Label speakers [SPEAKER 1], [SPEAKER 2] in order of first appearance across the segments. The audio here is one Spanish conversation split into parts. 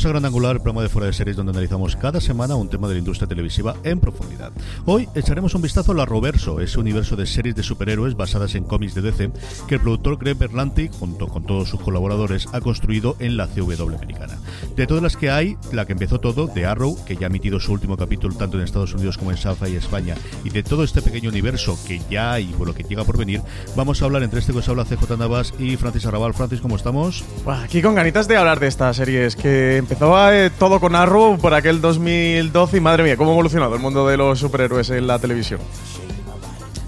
[SPEAKER 1] Bienvenidos a Gran Angular, el programa de fuera de series donde analizamos cada semana un tema de la industria televisiva en profundidad. Hoy echaremos un vistazo a la Roverso, ese universo de series de superhéroes basadas en cómics de DC que el productor Greg Berlanti, junto con todos sus colaboradores, ha construido en la CW americana. De todas las que hay, la que empezó todo, The Arrow, que ya ha emitido su último capítulo tanto en Estados Unidos como en Sci-Fi España, y de todo este pequeño universo que ya hay por lo que llega por venir, vamos a hablar entre este que os habla CJ Navas y Francis Arrabal. Francis, ¿cómo estamos?
[SPEAKER 2] Aquí con ganitas de hablar de estas series que empezaba eh, todo con Arrow por aquel 2012 y madre mía, cómo ha evolucionado el mundo de los superhéroes en la televisión.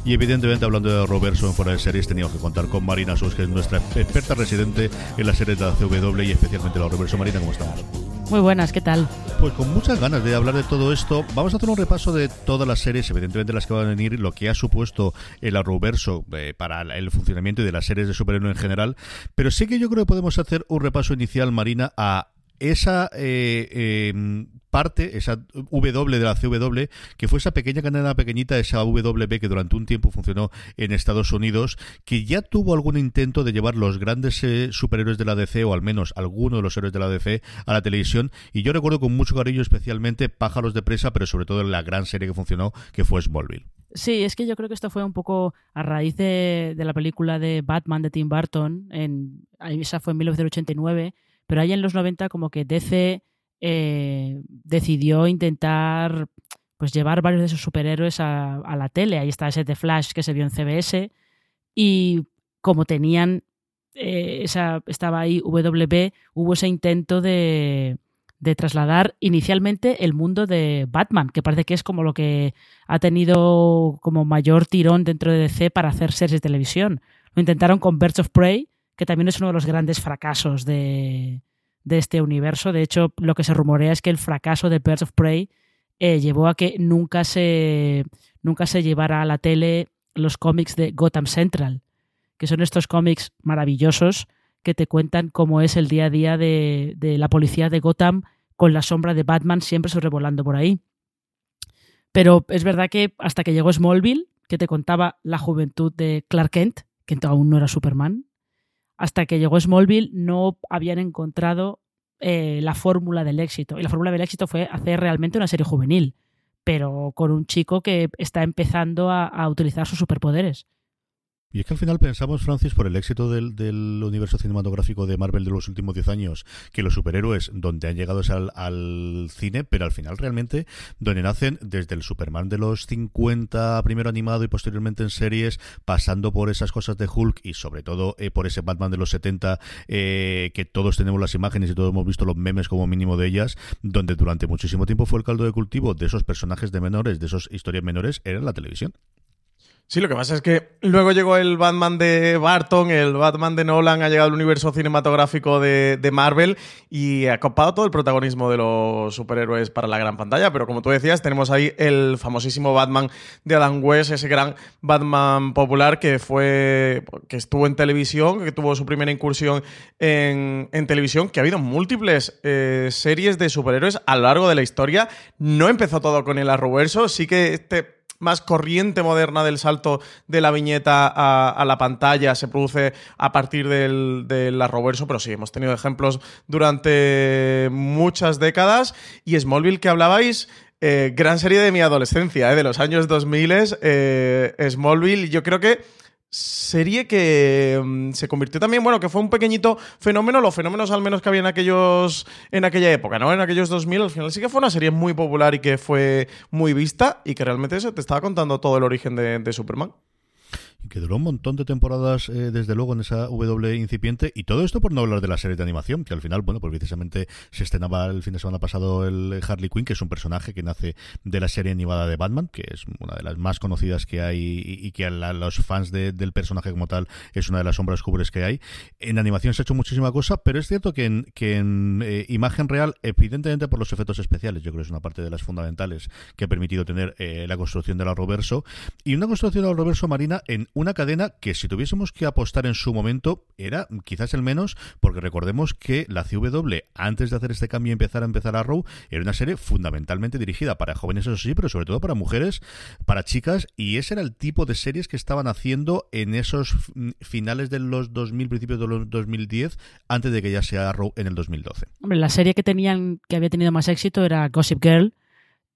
[SPEAKER 1] Y evidentemente, hablando de Roberto en fuera de series, teníamos que contar con Marina Sus, que es nuestra experta residente en las series de la CW y especialmente la Roberto. Marina, ¿cómo estamos?
[SPEAKER 3] Muy buenas, ¿qué tal?
[SPEAKER 1] Pues con muchas ganas de hablar de todo esto, vamos a hacer un repaso de todas las series, evidentemente las que van a venir, lo que ha supuesto el Arrowverso eh, para el funcionamiento y de las series de superhéroes en general, pero sí que yo creo que podemos hacer un repaso inicial, Marina, a esa eh, eh, parte, esa W de la CW, que fue esa pequeña cadena pequeñita, esa WB que durante un tiempo funcionó en Estados Unidos, que ya tuvo algún intento de llevar los grandes eh, superhéroes de la DC, o al menos algunos de los héroes de la DC, a la televisión. Y yo recuerdo con mucho cariño especialmente Pájaros de Presa, pero sobre todo la gran serie que funcionó, que fue Smallville.
[SPEAKER 3] Sí, es que yo creo que esto fue un poco a raíz de, la película de Batman de Tim Burton, esa fue en 1989, pero ahí en los 90 como que DC eh, decidió intentar pues llevar varios de esos superhéroes a, a, la tele. Ahí está ese de Flash que se vio en CBS y como tenían eh, esa estaba ahí WB, hubo ese intento de, de trasladar inicialmente el mundo de Batman, que parece que es como lo que ha tenido como mayor tirón dentro de DC para hacer series de televisión. Lo intentaron con Birds of Prey, que también es uno de los grandes fracasos de, este universo. De hecho, lo que se rumorea es que el fracaso de Birds of Prey eh, llevó a que nunca se, nunca se llevara a la tele los cómics de Gotham Central, que son estos cómics maravillosos que te cuentan cómo es el día a día de, de la policía de Gotham con la sombra de Batman siempre sobrevolando por ahí. Pero es verdad que hasta que llegó Smallville, que te contaba la juventud de Clark Kent, que aún no era Superman, hasta que llegó Smallville no habían encontrado eh, la fórmula del éxito. Y la fórmula del éxito fue hacer realmente una serie juvenil, pero con un chico que está empezando a, a utilizar sus superpoderes.
[SPEAKER 1] Y es que al final pensamos, Francis, por el éxito del, universo cinematográfico de Marvel de los últimos 10 años, que los superhéroes donde han llegado es al, cine, pero al final realmente donde nacen desde el Superman de los 50, primero animado y posteriormente en series, pasando por esas cosas de Hulk y sobre todo eh, por ese Batman de los 70, eh, que todos tenemos las imágenes y todos hemos visto los memes como mínimo de ellas, donde durante muchísimo tiempo fue el caldo de cultivo de esos personajes de menores, de esas historias menores, era la televisión.
[SPEAKER 2] Sí, lo que pasa es que luego llegó el Batman de Barton, el Batman de Nolan, ha llegado al universo cinematográfico de, Marvel y ha copado todo el protagonismo de los superhéroes para la gran pantalla. Pero como tú decías, tenemos ahí el famosísimo Batman de Adam West, ese gran Batman popular que fue. que estuvo en televisión, que tuvo su primera incursión en, en televisión, que ha habido múltiples eh, series de superhéroes a lo largo de la historia. No empezó todo con el Arrowverso, sí que este más corriente moderna del salto de la viñeta a, la pantalla se produce a partir del, del pero sí, hemos tenido ejemplos durante muchas décadas. Y Smallville que hablabais, eh, gran serie de mi adolescencia, eh, de los años 2000, eh, Smallville, yo creo que serie que mm, se convirtió también, bueno, que fue un pequeñito fenómeno, los fenómenos al menos que había en aquellos en aquella época, ¿no? En aquellos 2000, al final sí que fue una serie muy popular y que fue muy vista y que realmente eso te estaba contando todo el origen de, de Superman.
[SPEAKER 1] Y que duró un montón de temporadas, eh, desde luego, en esa W incipiente. Y todo esto por no hablar de la serie de animación, que al final, bueno, pues precisamente se estrenaba el fin de semana pasado el Harley Quinn, que es un personaje que nace de la serie animada de Batman, que es una de las más conocidas que hay y, que a la- los fans de- del personaje como tal es una de las sombras cubres que hay. En animación se ha hecho muchísima cosa, pero es cierto que en, eh, imagen real, evidentemente por los efectos especiales, yo creo que es una parte de las fundamentales que ha permitido tener eh, la construcción del Arrowverso y una construcción del reverso marina en una cadena que si tuviésemos que apostar en su momento era quizás el menos porque recordemos que la CW antes de hacer este cambio y empezar a empezar Arrow era una serie fundamentalmente dirigida para jóvenes eso sí pero sobre todo para mujeres para chicas y ese era el tipo de series que estaban haciendo en esos mm, finales de los 2000 principios de los 2010 antes de que ya sea Arrow en el 2012
[SPEAKER 3] Hombre, la serie que tenían que había tenido más éxito era Gossip Girl.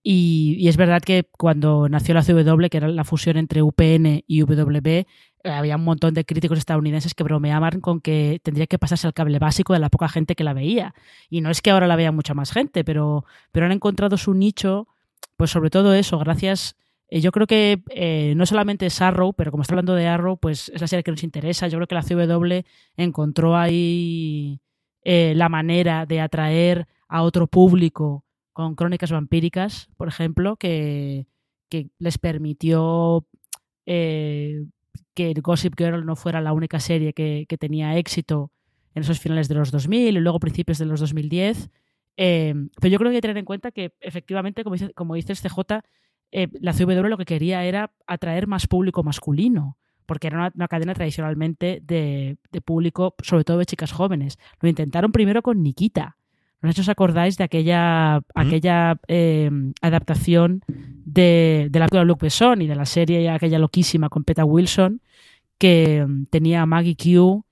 [SPEAKER 3] Y, es verdad que cuando nació la CW, que era la fusión entre UPN y WB, eh, había un montón de críticos estadounidenses que bromeaban con que tendría que pasarse al cable básico de la poca gente que la veía. Y no es que ahora la vea mucha más gente, pero, pero han encontrado su nicho, pues sobre todo eso, gracias. eh, yo creo que eh, no solamente es Arrow, pero como está hablando de Arrow, pues es la serie que nos interesa. Yo creo que la CW encontró ahí eh, la manera de atraer a otro público con crónicas vampíricas, por ejemplo, que, que les permitió eh, que Gossip Girl no fuera la única serie que, que tenía éxito en esos finales de los 2000 y luego principios de los 2010. Eh, pero yo creo que hay que tener en cuenta que efectivamente, como dice, como dices CJ, eh, la CW lo que quería era atraer más público masculino, porque era una, una cadena tradicionalmente de, de público, sobre todo de chicas jóvenes. Lo intentaron primero con Nikita. No sé si os acordáis de aquella, aquella eh, adaptación de, de la película de Luc Besson y de la serie aquella loquísima con Peta Wilson, que mm, tenía a Maggie Q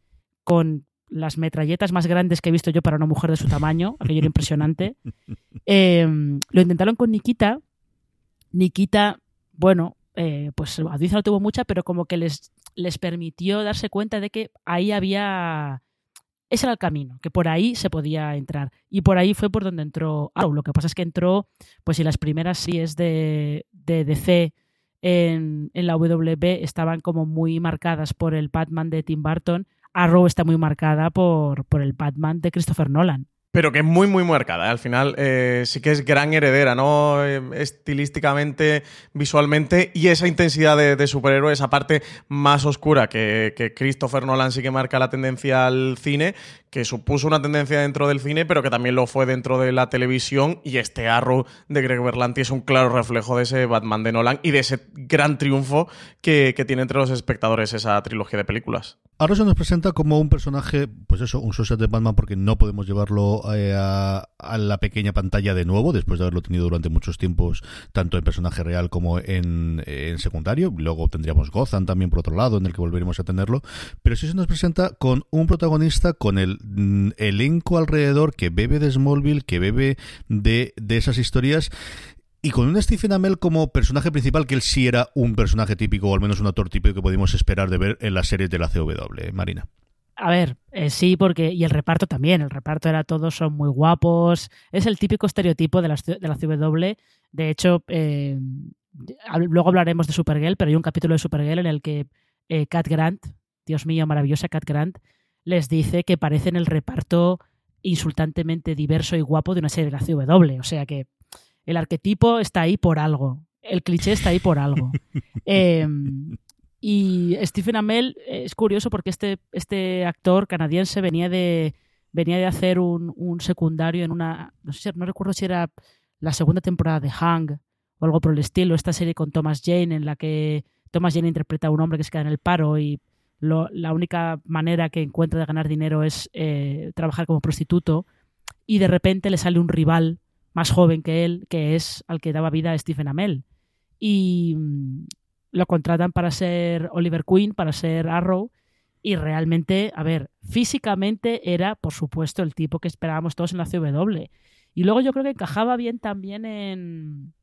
[SPEAKER 3] con las metralletas más grandes que he visto yo para una mujer de su tamaño, aquello era impresionante. Eh, lo intentaron con Nikita. Nikita, bueno, eh, pues audiencia no tuvo mucha, pero como que les, les permitió darse cuenta de que ahí había ese era el camino, que por ahí se podía entrar. Y por ahí fue por donde entró Arrow. Lo que pasa es que entró, pues si las primeras series de, de DC en, en la WB estaban como muy marcadas por el Batman de Tim Burton, Arrow está muy marcada por, por el Batman de Christopher Nolan.
[SPEAKER 2] Pero que es muy, muy marcada. ¿eh? Al final eh, sí que es gran heredera, ¿no? Eh, estilísticamente, visualmente y esa intensidad de, de superhéroe, esa parte más oscura que, que, Christopher Nolan sí que marca la tendencia al cine, que supuso una tendencia dentro del cine, pero que también lo fue dentro de la televisión. Y este Arrow de Greg Berlanti es un claro reflejo de ese Batman de Nolan y de ese gran triunfo que, que tiene entre los espectadores esa trilogía de películas.
[SPEAKER 1] Ahora se nos presenta como un personaje, pues eso, un suicide de Batman porque no podemos llevarlo eh, a, la pequeña pantalla de nuevo, después de haberlo tenido durante muchos tiempos, tanto en personaje real como en, en secundario. Luego tendríamos Gotham también por otro lado, en el que volveremos a tenerlo. Pero sí se nos presenta con un protagonista, con el elenco alrededor que bebe de Smallville, que bebe de, de esas historias y con un Stephen Amell como personaje principal, que él sí era un personaje típico, o al menos un actor típico que podíamos esperar de ver en las series de la CW, Marina.
[SPEAKER 3] A ver, eh, sí, porque. Y el reparto también. El reparto era todos son muy guapos. Es el típico estereotipo de la, de la CW. De hecho, eh, luego hablaremos de Supergirl, pero hay un capítulo de Supergirl en el que eh, Cat Grant, Dios mío, maravillosa Cat Grant, les dice que parecen el reparto insultantemente diverso y guapo de una serie de la CW. O sea que el arquetipo está ahí por algo. El cliché está ahí por algo. eh, y Stephen Amell es curioso porque este, este actor canadiense venía de, venía de hacer un, un, secundario en una. No sé, no recuerdo si era la segunda temporada de Hang o algo por el estilo. Esta serie con Thomas Jane, en la que Thomas Jane interpreta a un hombre que se queda en el paro y la única manera que encuentra de ganar dinero es eh, trabajar como prostituto. Y de repente le sale un rival más joven que él, que es al que daba vida a Stephen Amell. y mm, lo contratan para ser Oliver Queen, para ser Arrow. Y realmente, a ver, físicamente era, por supuesto, el tipo que esperábamos todos en la CW. Y luego yo creo que encajaba bien también en,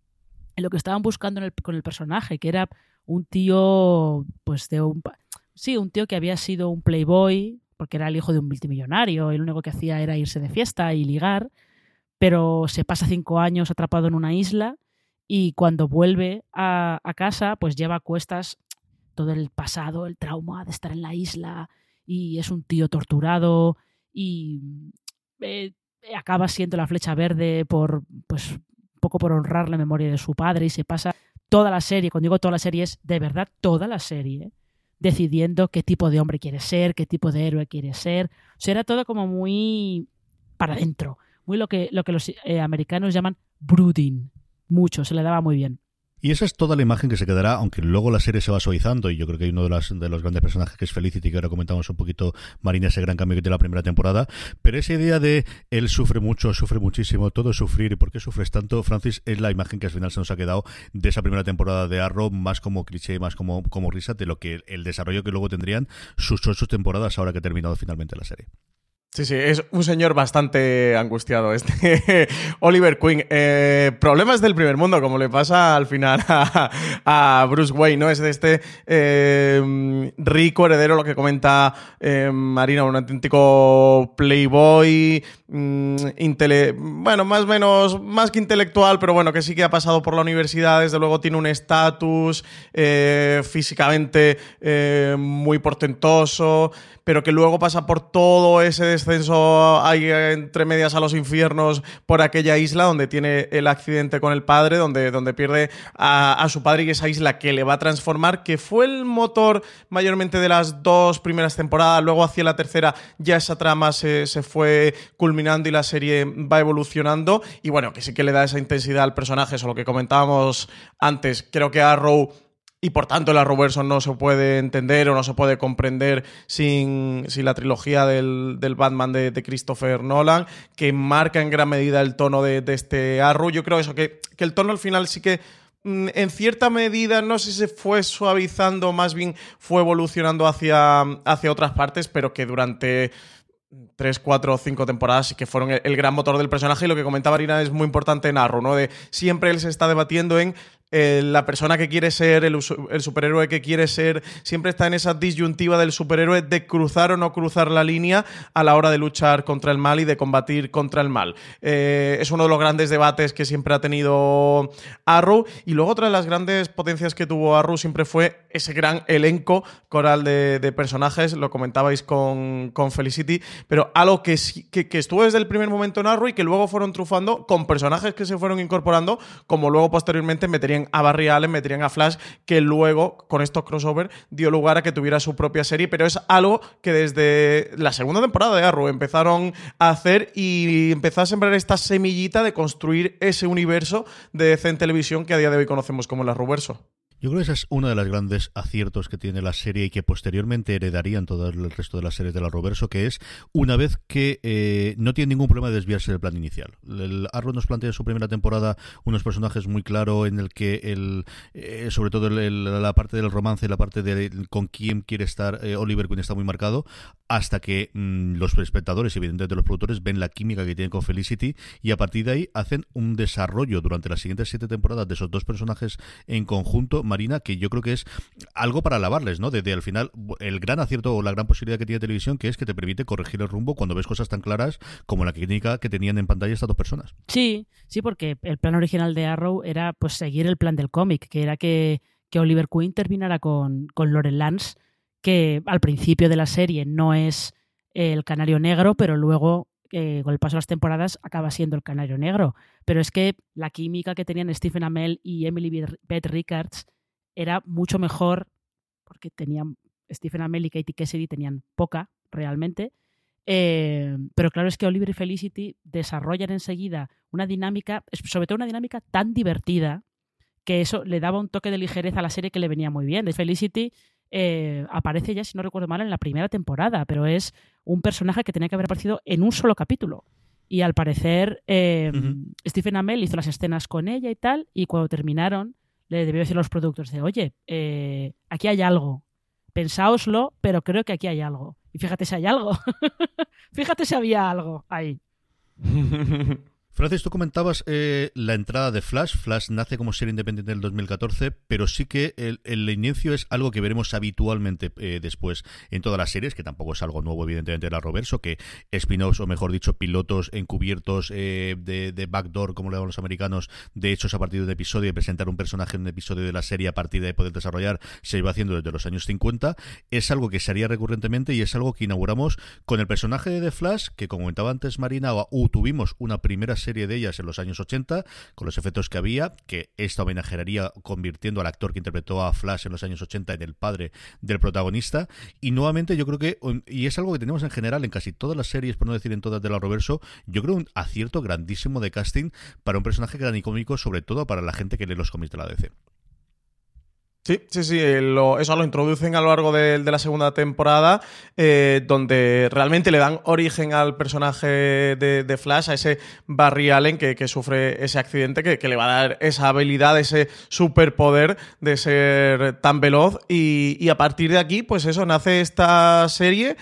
[SPEAKER 3] en lo que estaban buscando con el personaje, que era un tío, pues de un... Sí, un tío que había sido un playboy, porque era el hijo de un multimillonario, y lo único que hacía era irse de fiesta y ligar, pero se pasa cinco años atrapado en una isla y cuando vuelve a, casa, pues lleva a cuestas todo el pasado, el trauma de estar en la isla, y es un tío torturado, y eh, acaba siendo la flecha verde por, pues, poco por honrar la memoria de su padre, y se pasa toda la serie, cuando digo toda la serie es de verdad toda la serie, decidiendo qué tipo de hombre quiere ser, qué tipo de héroe quiere ser. O sea, era todo como muy para adentro, muy lo que, lo que los eh, americanos llaman brooding. Mucho, se le daba muy bien.
[SPEAKER 1] Y esa es toda la imagen que se quedará, aunque luego la serie se va suavizando, y yo creo que hay uno de, los grandes personajes que es Felicity, que ahora comentamos un poquito, Marina, ese gran cambio que tiene la primera temporada, pero esa idea de él sufre mucho, sufre muchísimo, todo es sufrir, y por qué sufres tanto, Francis, es la imagen que al final se nos ha quedado de esa primera temporada de Arrow, más como cliché, más como, como risa, de lo que el desarrollo que luego tendrían sus ocho temporadas ahora que ha terminado finalmente la serie.
[SPEAKER 2] Sí, sí, es un señor bastante angustiado este Oliver Queen. Eh, problemas del primer mundo, como le pasa al final a, Bruce Wayne, ¿no? Es de este eh, rico heredero, lo que comenta eh, Marina, un auténtico playboy, mm, intele- bueno, más o menos, más que intelectual, pero bueno, que sí que ha pasado por la universidad, desde luego tiene un estatus eh, físicamente eh, muy portentoso, pero que luego pasa por todo ese descenso ahí entre medias a los infiernos por aquella isla donde tiene el accidente con el padre, donde, donde pierde a, su padre y esa isla que le va a transformar, que fue el motor mayormente de las dos primeras temporadas, luego hacia la tercera ya esa trama se, se fue culminando y la serie va evolucionando y bueno, que sí que le da esa intensidad al personaje, eso lo que comentábamos antes, creo que Arrow y por tanto el Arrowverso no se puede entender o no se puede comprender sin, sin la trilogía del, del Batman de, Christopher Nolan, que marca en gran medida el tono de, de este Arrow. Yo creo eso, que, que el tono al final sí que mm, en cierta medida, no sé si se fue suavizando, más bien fue evolucionando hacia, hacia otras partes, pero que durante tres, cuatro o cinco temporadas que fueron el, gran motor del personaje y lo que comentaba Arina es muy importante en Arrow, ¿no? De siempre él se está debatiendo en la persona que quiere ser, el, superhéroe que quiere ser, siempre está en esa disyuntiva del superhéroe de cruzar o no cruzar la línea a la hora de luchar contra el mal y de combatir contra el mal. Eh, es uno de los grandes debates que siempre ha tenido Arrow. Y luego otra de las grandes potencias que tuvo Arrow siempre fue ese gran elenco coral de, personajes, lo comentabais con, con Felicity, pero algo que, que, que estuvo desde el primer momento en Arrow y que luego fueron trufando con personajes que se fueron incorporando, como luego posteriormente meterían a Barry Allen, meterían a Flash, que luego con estos crossover dio lugar a que tuviera su propia serie, pero es algo que desde la segunda temporada de Arrow empezaron a hacer y empezó a sembrar esta semillita de construir ese universo de DC televisión que a día de hoy conocemos como el Arrowverso.
[SPEAKER 1] Yo creo que ese es uno de los grandes aciertos que tiene la serie y que posteriormente heredarían todo el resto de las series de la Roverso, que es una vez que eh, no tiene ningún problema de desviarse del plan inicial. El Arrow nos plantea en su primera temporada unos personajes muy claros en el que el, eh, sobre todo el- la parte del romance, la parte de con quién quiere estar eh, Oliver Queen está muy marcado, hasta que mm, los espectadores evidentemente los productores ven la química que tienen con Felicity y a partir de ahí hacen un desarrollo durante las siguientes siete temporadas de esos dos personajes en conjunto, Marina, que yo creo que es algo para alabarles, ¿no? Desde al final el gran acierto o la gran posibilidad que tiene televisión, que es que te permite corregir el rumbo cuando ves cosas tan claras como la clínica que tenían en pantalla estas dos personas.
[SPEAKER 3] Sí, sí, porque el plan original de Arrow era pues seguir el plan del cómic, que era que, que Oliver Queen terminara con, con Lance, que al principio de la serie no es el canario negro, pero luego eh, con el paso de las temporadas acaba siendo el canario negro. Pero es que la química que tenían Stephen Amell y Emily Beth Rickards era mucho mejor, porque tenían Stephen Amell y Katie Cassidy tenían poca realmente. Eh, pero claro es que Oliver y Felicity desarrollan enseguida una dinámica, sobre todo una dinámica tan divertida, que eso le daba un toque de ligereza a la serie que le venía muy bien. De Felicity eh, aparece ya, si no recuerdo mal, en la primera temporada, pero es un personaje que tenía que haber aparecido en un solo capítulo. Y al parecer, eh. Stephen Amell hizo las escenas con ella y tal, y cuando terminaron, le debió decir a los productores de, oye, eh, aquí hay algo. Pensáoslo, pero creo que aquí hay algo. Y fíjate si hay algo. fíjate si había algo ahí.
[SPEAKER 1] Francis, tú comentabas eh, la entrada de Flash. Flash nace como serie independiente en el 2014, pero sí que el, inicio es algo que veremos habitualmente eh, después en todas las series, que tampoco es algo nuevo, evidentemente, de la Roverso, que spin-offs, o mejor dicho, pilotos encubiertos eh, de, backdoor, como le llaman los americanos, de hechos a partir de un episodio y presentar un personaje en un episodio de la serie a partir de poder desarrollar, se iba haciendo desde los años 50. Es algo que se haría recurrentemente y es algo que inauguramos con el personaje de Flash, que como comentaba antes Marina, o, tuvimos una primera serie de ellas en los años 80, con los efectos que había, que esta homenajearía convirtiendo al actor que interpretó a Flash en los años 80 en el padre del protagonista. Y nuevamente yo creo que, y es algo que tenemos en general en casi todas las series, por no decir en todas de la Roverso, yo creo un acierto grandísimo de casting para un personaje y cómico, sobre todo para la gente que lee los cómics de la DC.
[SPEAKER 2] Sí, sí, sí, eso lo introducen a lo largo de, de la segunda temporada, eh, donde realmente le dan origen al personaje de, de Flash, a ese Barry Allen que, sufre ese accidente, que, le va a dar esa habilidad, ese superpoder de ser tan veloz. Y a partir de aquí, pues eso, nace esta serie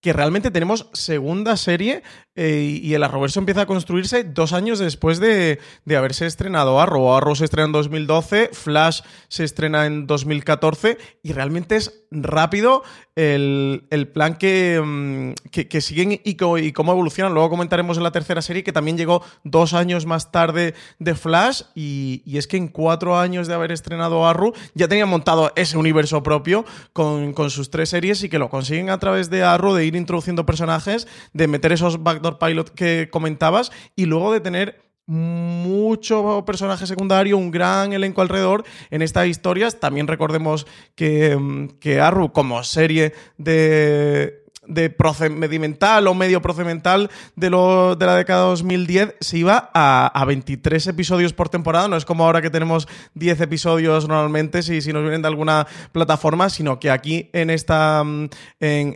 [SPEAKER 2] que realmente tenemos segunda serie eh, y el Arrowverso empieza a construirse dos años después de, de, haberse estrenado Arrow. Arrow se estrena en 2012, Flash se estrena en 2014 y realmente es rápido el, el plan que, mm, que, siguen y, y, cómo evolucionan. Luego comentaremos en la tercera serie que también llegó dos años más tarde de Flash y, y es que en cuatro años de haber estrenado Arrow ya tenían montado ese universo propio con, con sus tres series y que lo consiguen a través de Arrow ir introduciendo personajes, de meter esos backdoor pilot que comentabas y luego de tener mucho personaje secundario, un gran elenco alrededor en estas historias. También recordemos que, que Arrow como serie de, de procedimental o medio procedimental de, lo, de la década 2010 se iba a, a, 23 episodios por temporada. No es como ahora que tenemos 10 episodios normalmente si, si nos vienen de alguna plataforma, sino que aquí en esta en,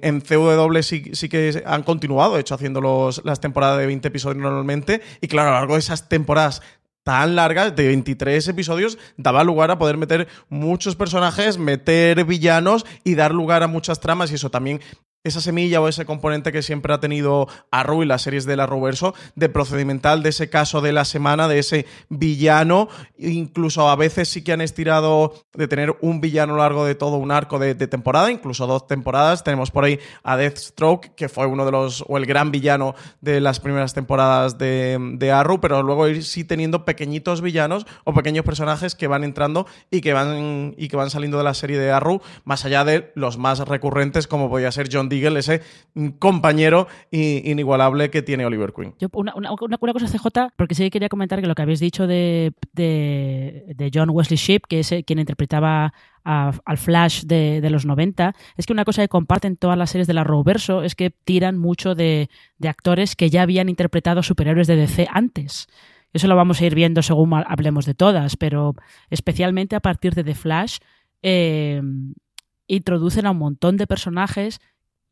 [SPEAKER 2] en CW sí, sí, que han continuado, de hecho, haciendo los, las temporadas de 20 episodios normalmente. Y claro, a lo largo de esas temporadas tan largas, de 23 episodios, daba lugar a poder meter muchos personajes, meter villanos y dar lugar a muchas tramas y eso también esa semilla o ese componente que siempre ha tenido Arrow y las series del Arrowverso, de procedimental, de ese caso de la semana, de ese villano, incluso a veces sí que han estirado de tener un villano a lo largo de todo un arco de, de, temporada, incluso dos temporadas. Tenemos por ahí a Deathstroke, que fue uno de los, o el gran villano de las primeras temporadas de, de Arrow, pero luego ir sí teniendo pequeñitos villanos o pequeños personajes que van entrando y que van, y que van saliendo de la serie de Arrow, más allá de los más recurrentes, como podía ser John Deagle, ese compañero inigualable que tiene Oliver Queen.
[SPEAKER 3] Yo, una, una, una, cosa CJ, porque sí quería comentar que lo que habéis dicho de, de, John Wesley Shipp, que es quien interpretaba al Flash de, de, los 90, es que una cosa que comparten todas las series de la Roverso es que tiran mucho de, de actores que ya habían interpretado superhéroes de DC antes. Eso lo vamos a ir viendo según hablemos de todas, pero especialmente a partir de The Flash eh, introducen a un montón de personajes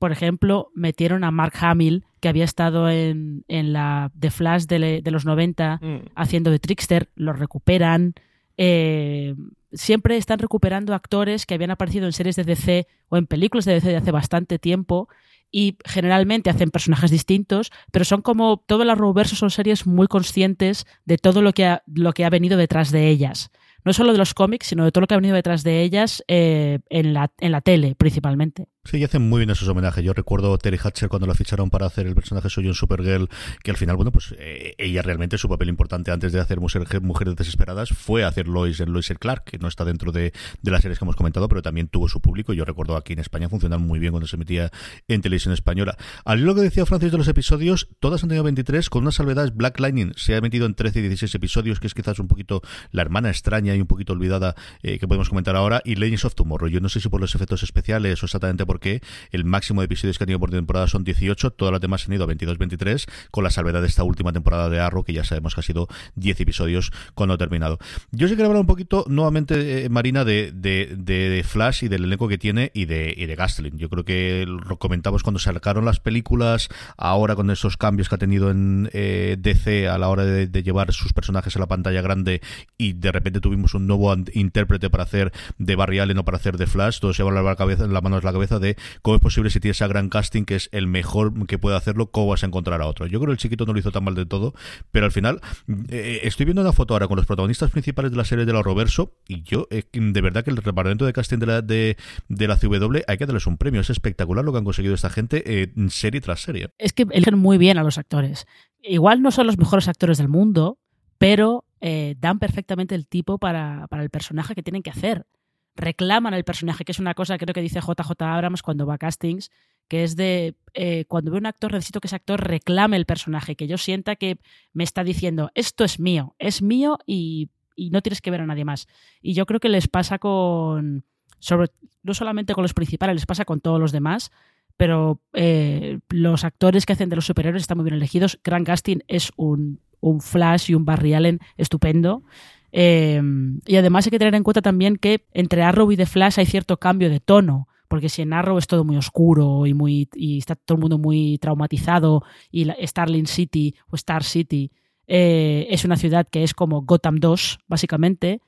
[SPEAKER 3] por ejemplo, metieron a Mark Hamill, que había estado en, en la The Flash de, de los 90 mm. haciendo de Trickster, lo recuperan. Eh, siempre están recuperando actores que habían aparecido en series de DC o en películas de DC de hace bastante tiempo y generalmente hacen personajes distintos, pero son como todo el Arrowverso son series muy conscientes de todo lo que ha, lo que ha venido detrás de ellas. No solo de los cómics, sino de todo lo que ha venido detrás de ellas eh, en, la, en la tele, principalmente.
[SPEAKER 1] Sí, y hacen muy bien esos homenajes. Yo recuerdo a Terry Hatcher cuando la ficharon para hacer el personaje suyo en Supergirl, que al final, bueno, pues eh, ella realmente su papel importante antes de hacer Mujeres Desesperadas fue hacer Lois en Lois y Clark, que no está dentro de, las series que hemos comentado, pero también tuvo su público. Yo recuerdo aquí en España funcionaban muy bien cuando se emitía en televisión española. Al lo que decía Francis de los episodios, todas han tenido 23, con una salvedad Black Lightning. Se ha emitido en 13 y 16 episodios, que es quizás un poquito la hermana extraña y un poquito olvidada eh, que podemos comentar ahora, y Legends of Tomorrow. Yo no sé si por los efectos especiales o exactamente por qué, el máximo de episodios que ha tenido por temporada son 18, todas las demás han ido a 22-23, con la salvedad de esta última temporada de Arrow, que ya sabemos que ha sido 10 episodios cuando ha terminado. Yo sí quiero hablar un poquito nuevamente, eh, Marina, de, de, de, Flash y del elenco que tiene y de, y de Gastelin. Yo creo que lo comentamos cuando sacaron las películas, ahora con esos cambios que ha tenido en eh, DC a la hora de, llevar sus personajes a la pantalla grande y de repente tuvimos un nuevo intérprete para hacer de Barry Allen o para hacer de Flash, todos se van a la cabeza, la mano en la cabeza de cómo es posible si tienes a gran casting que es el mejor que puede hacerlo, cómo vas a encontrar a otro. Yo creo que el chiquito no lo hizo tan mal de todo, pero al final eh, estoy viendo una foto ahora con los protagonistas principales de la serie de la Roverso y yo eh, de verdad que el departamento de casting de la, de la CW hay que darles un premio. Es espectacular lo que han conseguido esta gente eh, serie tras serie.
[SPEAKER 3] Es que eligen muy bien a los actores. Igual no son los mejores actores del mundo, pero eh, dan perfectamente el tipo para, para el personaje que tienen que hacer. Reclaman al personaje, que es una cosa creo que dice JJ Abrams cuando va a castings, que es de eh, cuando veo un actor necesito que ese actor reclame el personaje, que yo sienta que me está diciendo esto es mío, es mío y, y no tienes que ver a nadie más. Y yo creo que les pasa con, sobre, no solamente con los principales, les pasa con todos los demás, pero eh, los actores que hacen de los superhéroes están muy bien elegidos. Grant Gustin es un, un Flash y un Barry Allen estupendo. Eh, y además hay que tener en cuenta también que entre Arrow y The Flash hay cierto cambio de tono, porque si en Arrow es todo muy oscuro y, muy, y está todo el mundo muy traumatizado y la, Starling City o Star City eh, es una ciudad que es como Gotham 2, básicamente,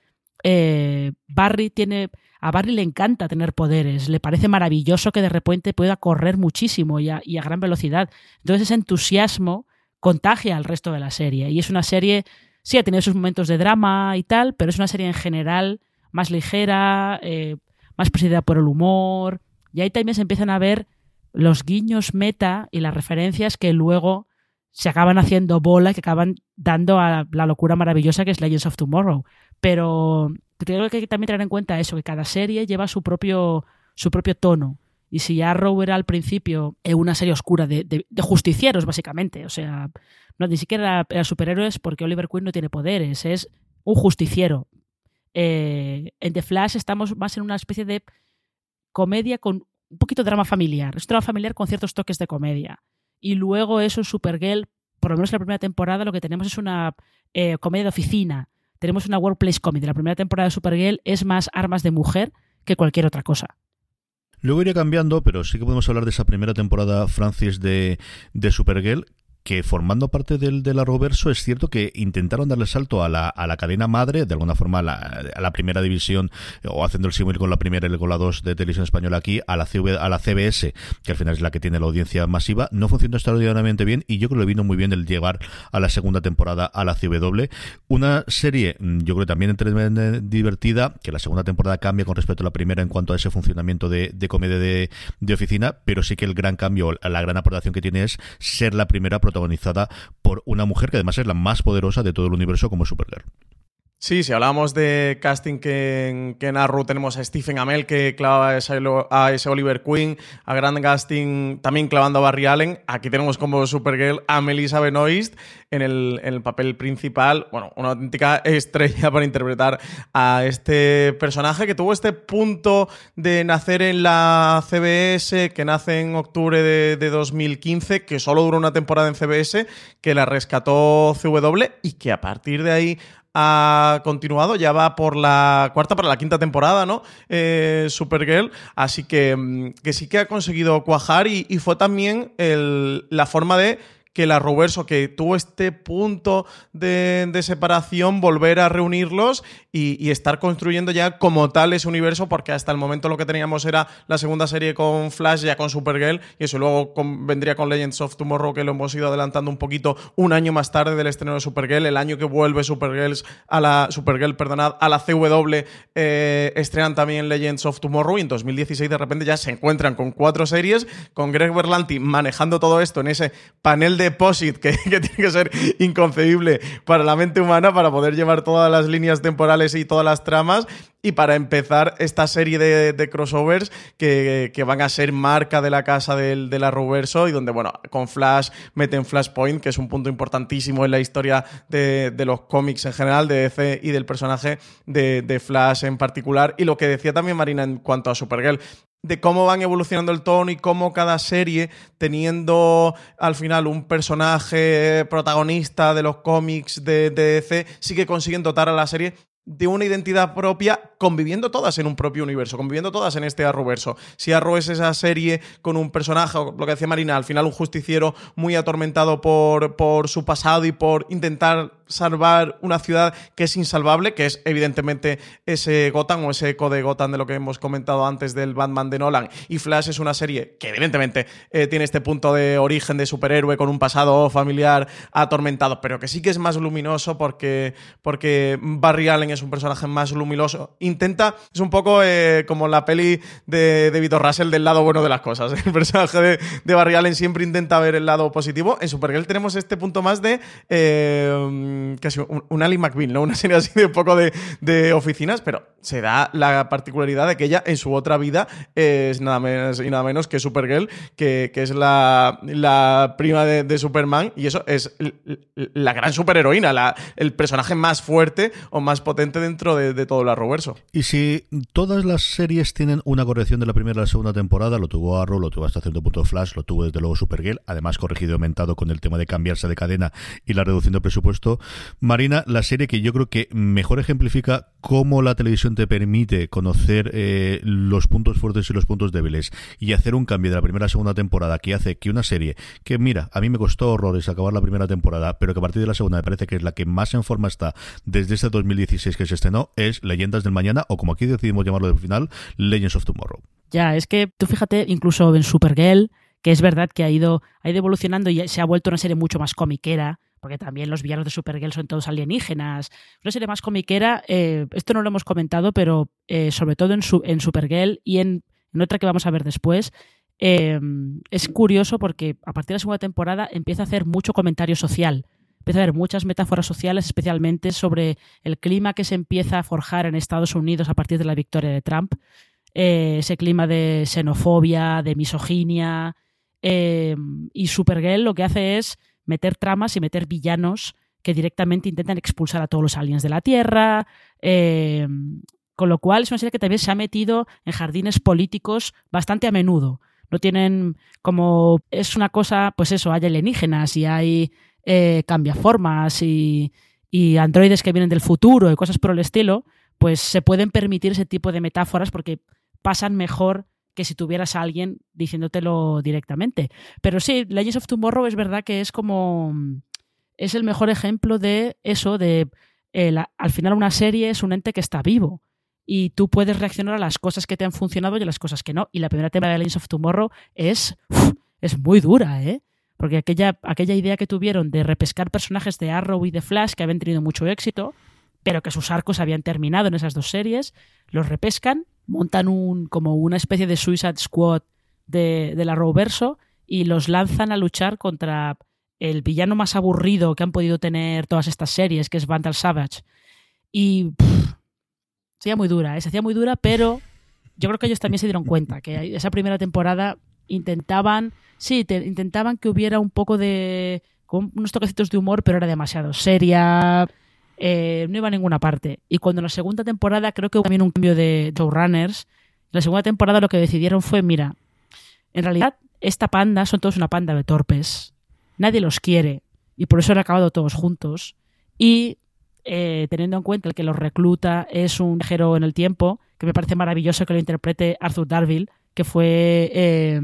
[SPEAKER 3] eh, Barry tiene... A Barry le encanta tener poderes, le parece maravilloso que de repente pueda correr muchísimo y a, y a gran velocidad. Entonces ese entusiasmo contagia al resto de la serie. Y es una serie, sí, ha tenido sus momentos de drama y tal, pero es una serie en general más ligera, eh, más presidida por el humor. Y ahí también se empiezan a ver los guiños meta y las referencias que luego se acaban haciendo bola, que acaban dando a la locura maravillosa que es Legends of Tomorrow. Pero creo que hay que también tener en cuenta eso, que cada serie lleva su propio, su propio tono. Y si Arrow era al principio una serie oscura de, de, de, justicieros, básicamente, o sea, no ni siquiera era, superhéroes porque Oliver Queen no tiene poderes, es un justiciero. Eh, en The Flash estamos más en una especie de comedia con un poquito de drama familiar. Es drama familiar con ciertos toques de comedia. Y luego eso, Supergirl, por lo menos en la primera temporada, lo que tenemos es una eh, comedia de oficina. Tenemos una workplace comedy. La primera temporada de Supergirl es más armas de mujer que cualquier otra cosa.
[SPEAKER 1] Luego iría cambiando, pero sí que podemos hablar de esa primera temporada, Francis, de, de Supergirl, que formando parte del, del Arrowverso es cierto que intentaron darle salto a la, a la cadena madre, de alguna forma a la, a la primera división, o haciendo el símil con la primera y con la dos de televisión española aquí, a la, CV, a la CBS, que al final es la que tiene la audiencia masiva, no funcionó extraordinariamente bien y yo creo que vino muy bien el llegar a la segunda temporada a la CW. Una serie, yo creo también entre, divertida, que la segunda temporada cambia con respecto a la primera en cuanto a ese funcionamiento de, de comedia de, de, oficina, pero sí que el gran cambio, la gran aportación que tiene es ser la primera protagonizada por una mujer que además es la más poderosa de todo el universo como Supergirl.
[SPEAKER 2] Sí, si hablamos de casting que en, que tenemos a Stephen Amell que clava a ese, Oliver Queen, a Grant Gustin también clavando a Barry Allen. Aquí tenemos como Supergirl a Melissa Benoist en el, papel principal. Bueno, una auténtica estrella para interpretar a este personaje que tuvo este punto de nacer en la CBS, que nace en octubre de 2015, que solo duró una temporada en CBS, que la rescató CW y que a partir de ahí ha continuado, ya va por la cuarta para la quinta temporada, ¿no? Eh, Supergirl, así que, que, sí que ha conseguido cuajar y, fue también la forma de que la Roverso, que tuvo este punto de, de separación, volver a reunirlos y, y, estar construyendo ya como tal ese universo, porque hasta el momento lo que teníamos era la segunda serie con Flash, ya con Supergirl, y eso luego vendría con Legends of Tomorrow, que lo hemos ido adelantando un poquito un año más tarde del estreno de Supergirl, el año que vuelve Supergirl a la Supergirl, perdonad, a la CW, eh, estrenan también Legends of Tomorrow, y en 2016 de repente ya se encuentran con cuatro series, con Greg Berlanti manejando todo esto en ese panel de POSIT que, tiene que ser inconcebible para la mente humana para poder llevar todas las líneas temporales y todas las tramas y para empezar esta serie de, crossovers que, van a ser marca de la casa del, del Arrowverso y donde, bueno, con Flash meten Flashpoint, que es un punto importantísimo en la historia de, los cómics en general, de DC y del personaje de Flash en particular. Y lo que decía también Marina en cuanto a Supergirl, de cómo van evolucionando el tono y cómo cada serie, teniendo al final un personaje protagonista de los cómics de, DC, sigue consiguen dotar a la serie de una identidad propia, conviviendo todas en un propio universo, conviviendo todas en este Arrowverso. Si Arrow es esa serie con un personaje, lo que decía Marina, al final un justiciero muy atormentado por, por su pasado y por intentar salvar una ciudad que es insalvable, que es evidentemente ese Gotham o ese eco de Gotham de lo que hemos comentado antes del Batman de Nolan. Y Flash es una serie que evidentemente eh, tiene este punto de origen de superhéroe con un pasado familiar atormentado, pero que sí que es más luminoso porque, porque Barry Allen es un personaje más luminoso. Intenta, es un poco eh, como la peli de, de Vito Russell del lado bueno de las cosas. El personaje de, de, Barry Allen siempre intenta ver el lado positivo. En Supergirl tenemos este punto más de eh, casi un, Ali ¿no? Una serie así de un poco de, de, oficinas, pero se da la particularidad de que ella en su otra vida es nada menos y nada menos que Supergirl, que, que es la, la prima de, de, Superman, y eso es la gran superheroína, la, el personaje más fuerte o más potente dentro de, de todo el Arrowverso.
[SPEAKER 1] Y si todas las series tienen una corrección de la primera a la segunda temporada, lo tuvo Arrow, lo tuvo hasta cierto punto Flash, lo tuvo desde luego Supergirl, además corregido y aumentado con el tema de cambiarse de cadena y la reducción de presupuesto. Marina, la serie que yo creo que mejor ejemplifica cómo la televisión te permite conocer eh, los puntos fuertes y los puntos débiles y hacer un cambio de la primera a segunda temporada que hace que una serie que, mira, a mí me costó horrores acabar la primera temporada, pero que a partir de la segunda me parece que es la que más en forma está desde este 2016 que se estrenó, es Leyendas del Mañana, o como aquí decidimos llamarlo de final, Legends of Tomorrow.
[SPEAKER 3] Ya, es que tú fíjate, incluso en Supergirl, que es verdad que ha ido, ha ido evolucionando y se ha vuelto una serie mucho más comiquera, porque también los villanos de Supergirl son todos alienígenas. Una serie más comiquera, eh, esto no lo hemos comentado, pero eh, sobre todo en, su, en Supergirl y en, otra que vamos a ver después, eh, es curioso porque a partir de la segunda temporada empieza a hacer mucho comentario social. Empieza a haber muchas metáforas sociales, especialmente sobre el clima que se empieza a forjar en Estados Unidos a partir de la victoria de Trump. Eh, ese clima de xenofobia, de misoginia. Eh, y Supergirl lo que hace es meter tramas y meter villanos que directamente intentan expulsar a todos los aliens de la Tierra. Eh, con lo cual es una serie que también se ha metido en jardines políticos bastante a menudo. No tienen como. Es una cosa, pues eso, hay alienígenas y hay eh, cambiaformas y, y androides que vienen del futuro y cosas por el estilo, pues se pueden permitir ese tipo de metáforas porque pasan mejor que si tuvieras a alguien diciéndotelo directamente. Pero sí, Legends of Tomorrow es verdad que es como. Es el mejor ejemplo de eso, de. Eh, la, al final, una serie es un ente que está vivo. Y tú puedes reaccionar a las cosas que te han funcionado y a las cosas que no. Y la primera temporada de Legends of Tomorrow es. Es muy dura, ¿eh? Porque aquella, aquella idea que tuvieron de repescar personajes de Arrow y de Flash que habían tenido mucho éxito, pero que sus arcos habían terminado en esas dos series, los repescan montan un como una especie de Suicide Squad de, de la Roverso y los lanzan a luchar contra el villano más aburrido que han podido tener todas estas series, que es Vandal Savage. Y se hacía muy dura, ¿eh? se hacía muy dura, pero yo creo que ellos también se dieron cuenta que esa primera temporada intentaban, sí, te, intentaban que hubiera un poco de, con unos toquecitos de humor, pero era demasiado seria, eh, no iba a ninguna parte. Y cuando en la segunda temporada creo que hubo también un cambio de showrunners, en la segunda temporada lo que decidieron fue, mira, en realidad esta panda son todos una panda de torpes. Nadie los quiere y por eso han acabado todos juntos. Y eh, teniendo en cuenta que los recluta es un viajero en el tiempo, que me parece maravilloso que lo interprete Arthur Darville, que fue eh,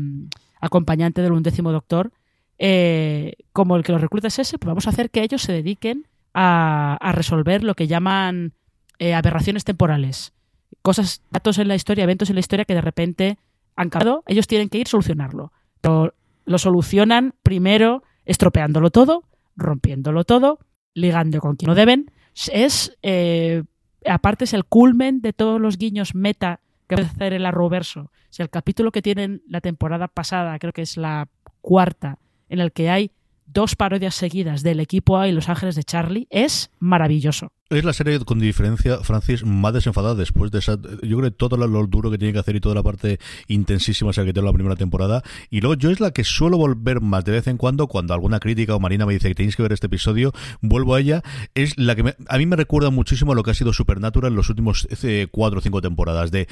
[SPEAKER 3] acompañante del undécimo doctor, eh, como el que los recluta es ese, pues vamos a hacer que ellos se dediquen a, a resolver lo que llaman eh, aberraciones temporales. Cosas, datos en la historia, eventos en la historia que de repente han cambiado, ellos tienen que ir solucionarlo. Lo solucionan primero estropeándolo todo, rompiéndolo todo, ligando con quien no deben. Es, eh, aparte, es el culmen de todos los guiños meta que puede hacer el Arrowverso. O el capítulo que tienen la temporada pasada, creo que es la cuarta, en el que hay dos parodias seguidas del equipo A y Los Ángeles de Charlie es maravilloso.
[SPEAKER 1] Es la serie con diferencia, Francis, más desenfadada después de esa. Yo creo que todo lo, duro que tiene que hacer y toda la parte intensísima que tiene la primera temporada. Y luego yo es la que suelo volver más de vez en cuando, cuando alguna crítica o Marina me dice que tenéis que ver este episodio, vuelvo a ella. Es la que me, a mí me recuerda muchísimo a lo que ha sido Supernatural en los últimos eh, cuatro o cinco temporadas. De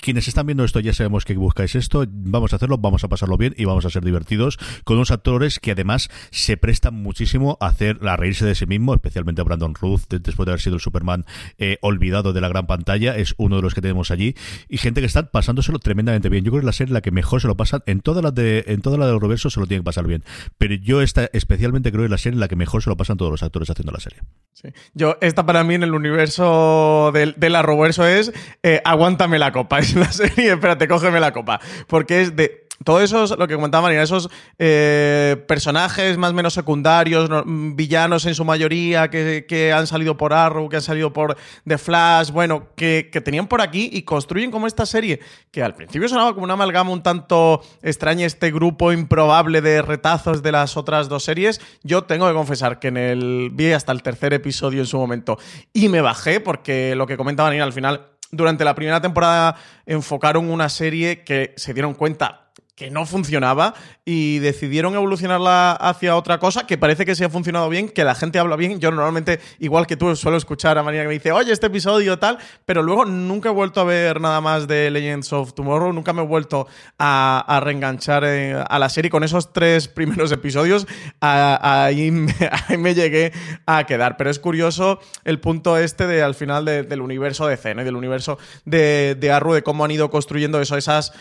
[SPEAKER 1] quienes están viendo esto ya sabemos que buscáis esto, vamos a hacerlo, vamos a pasarlo bien y vamos a ser divertidos con unos actores que además se prestan muchísimo a hacer a reírse de sí mismo, especialmente a Brandon Ruth después de haber haber sido el Superman eh, olvidado de la gran pantalla, es uno de los que tenemos allí, y gente que está pasándoselo tremendamente bien. Yo creo que es la serie la que mejor se lo pasan, en todas las de, en reverso se lo tienen que pasar bien, pero yo esta especialmente creo que es la serie en la que mejor se lo pasan todos los actores haciendo la serie.
[SPEAKER 2] Sí. Yo, esta para mí en el universo del, del Arrowverso es eh, Aguántame la copa. Es la serie, espérate, cógeme la copa. Porque es de. Todo eso es lo que comentaba Marina, esos eh, personajes más o menos secundarios, mm, villanos en su mayoría, que, que han salido por Arrow, que han salido por The Flash, bueno, que, que tenían por aquí y construyen como esta serie, que al principio sonaba como una amalgama un tanto extraña, este grupo improbable de retazos de las otras dos series. Yo tengo que confesar que en el vi hasta el tercer episodio en su momento y me bajé porque lo que comentaba Marina al final durante la primera temporada enfocaron una serie que se dieron cuenta que no funcionaba y decidieron evolucionarla hacia otra cosa que parece que sí ha funcionado bien, que la gente habla bien. Yo normalmente, igual que tú, suelo escuchar a María que me dice, oye, este episodio tal, pero luego nunca he vuelto a ver nada más de Legends of Tomorrow, nunca me he vuelto a, reenganchar eh, a la serie. Con esos tres primeros episodios, ahí, me, llegué a quedar. Pero es curioso el punto este de al final de- del universo de C, y del universo de, de Arrow, de cómo han ido construyendo eso, esas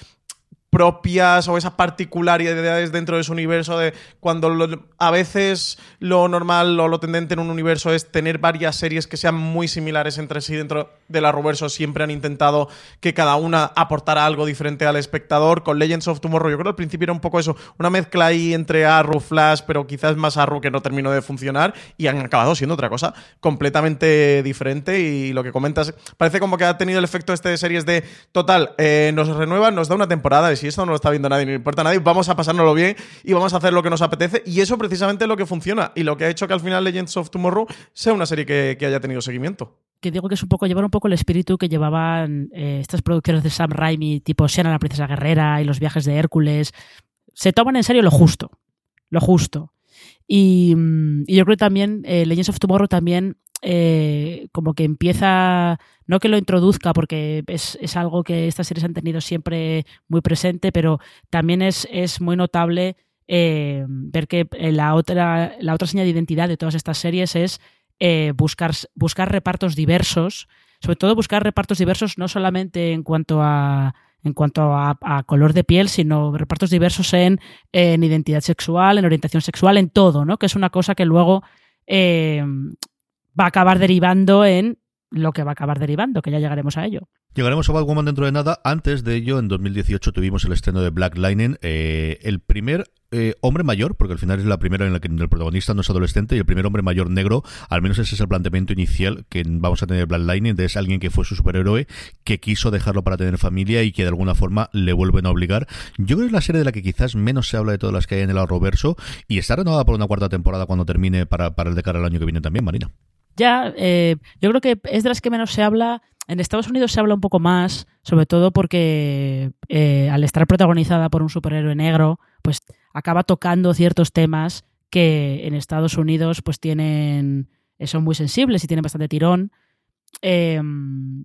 [SPEAKER 2] propias o esas particularidades dentro de su universo de cuando lo- a veces lo normal o lo tendente en un universo es tener varias series que sean muy similares entre sí dentro del Arrowverso siempre han intentado que cada una aportara algo diferente al espectador. Con Legends of Tomorrow yo creo que al principio era un poco eso una mezcla ahí entre Arrow Flash pero quizás más Arrow que no terminó de funcionar y han acabado siendo otra cosa completamente diferente. Y lo que comentas parece como que ha tenido el efecto este de series de total eh, nos renueva nos da una temporada si esto no lo está viendo nadie, le importa a nadie, vamos a pasárnoslo bien y vamos a hacer lo que nos apetece. Y eso precisamente es lo que funciona y lo que ha hecho que al final Legends of Tomorrow sea una serie que, que haya tenido seguimiento.
[SPEAKER 3] que digo que es un poco llevar un poco el espíritu que llevaban eh, estas producciones de Sam Raimi, tipo Shanna la princesa guerrera y los viajes de Hércules. Se toman en serio lo justo, lo justo. Y, mm, yo creo que también eh, Legends of Tomorrow también eh, como que empieza, no que lo introduzca porque es, es algo que estas series han tenido siempre muy presente, pero también es, es muy notable eh, ver que eh, la otra, la otra señal de identidad de todas estas series es buscar, buscar repartos diversos, sobre todo buscar repartos diversos no solamente en cuanto a en cuanto a, color de piel, sino repartos diversos en, en, identidad sexual, en orientación sexual, en todo, ¿no? Que es una cosa que luego va a acabar derivando en lo que va a acabar derivando, que ya llegaremos a ello.
[SPEAKER 1] Llegaremos a Batwoman dentro de nada. Antes de ello, en 2018 tuvimos el estreno de Black Lightning, eh, el primer eh, hombre mayor, porque al final es la primera en la que el protagonista no es adolescente, y el primer hombre mayor negro, al menos ese es el planteamiento inicial que vamos a tener Black Lightning, de es alguien que fue su superhéroe, que quiso dejarlo para tener familia y que de alguna forma le vuelven a obligar. Yo creo que es la serie de la que quizás menos se habla de todas las que hay en el Arrowverso, y está renovada por una cuarta temporada cuando termine para, para el de cara al año que viene también, Marina.
[SPEAKER 3] Ya, eh, yo creo que es de las que menos se habla. En Estados Unidos se habla un poco más, sobre todo porque eh, al estar protagonizada por un superhéroe negro, pues acaba tocando ciertos temas que en Estados Unidos pues tienen son muy sensibles y tienen bastante tirón. Eh,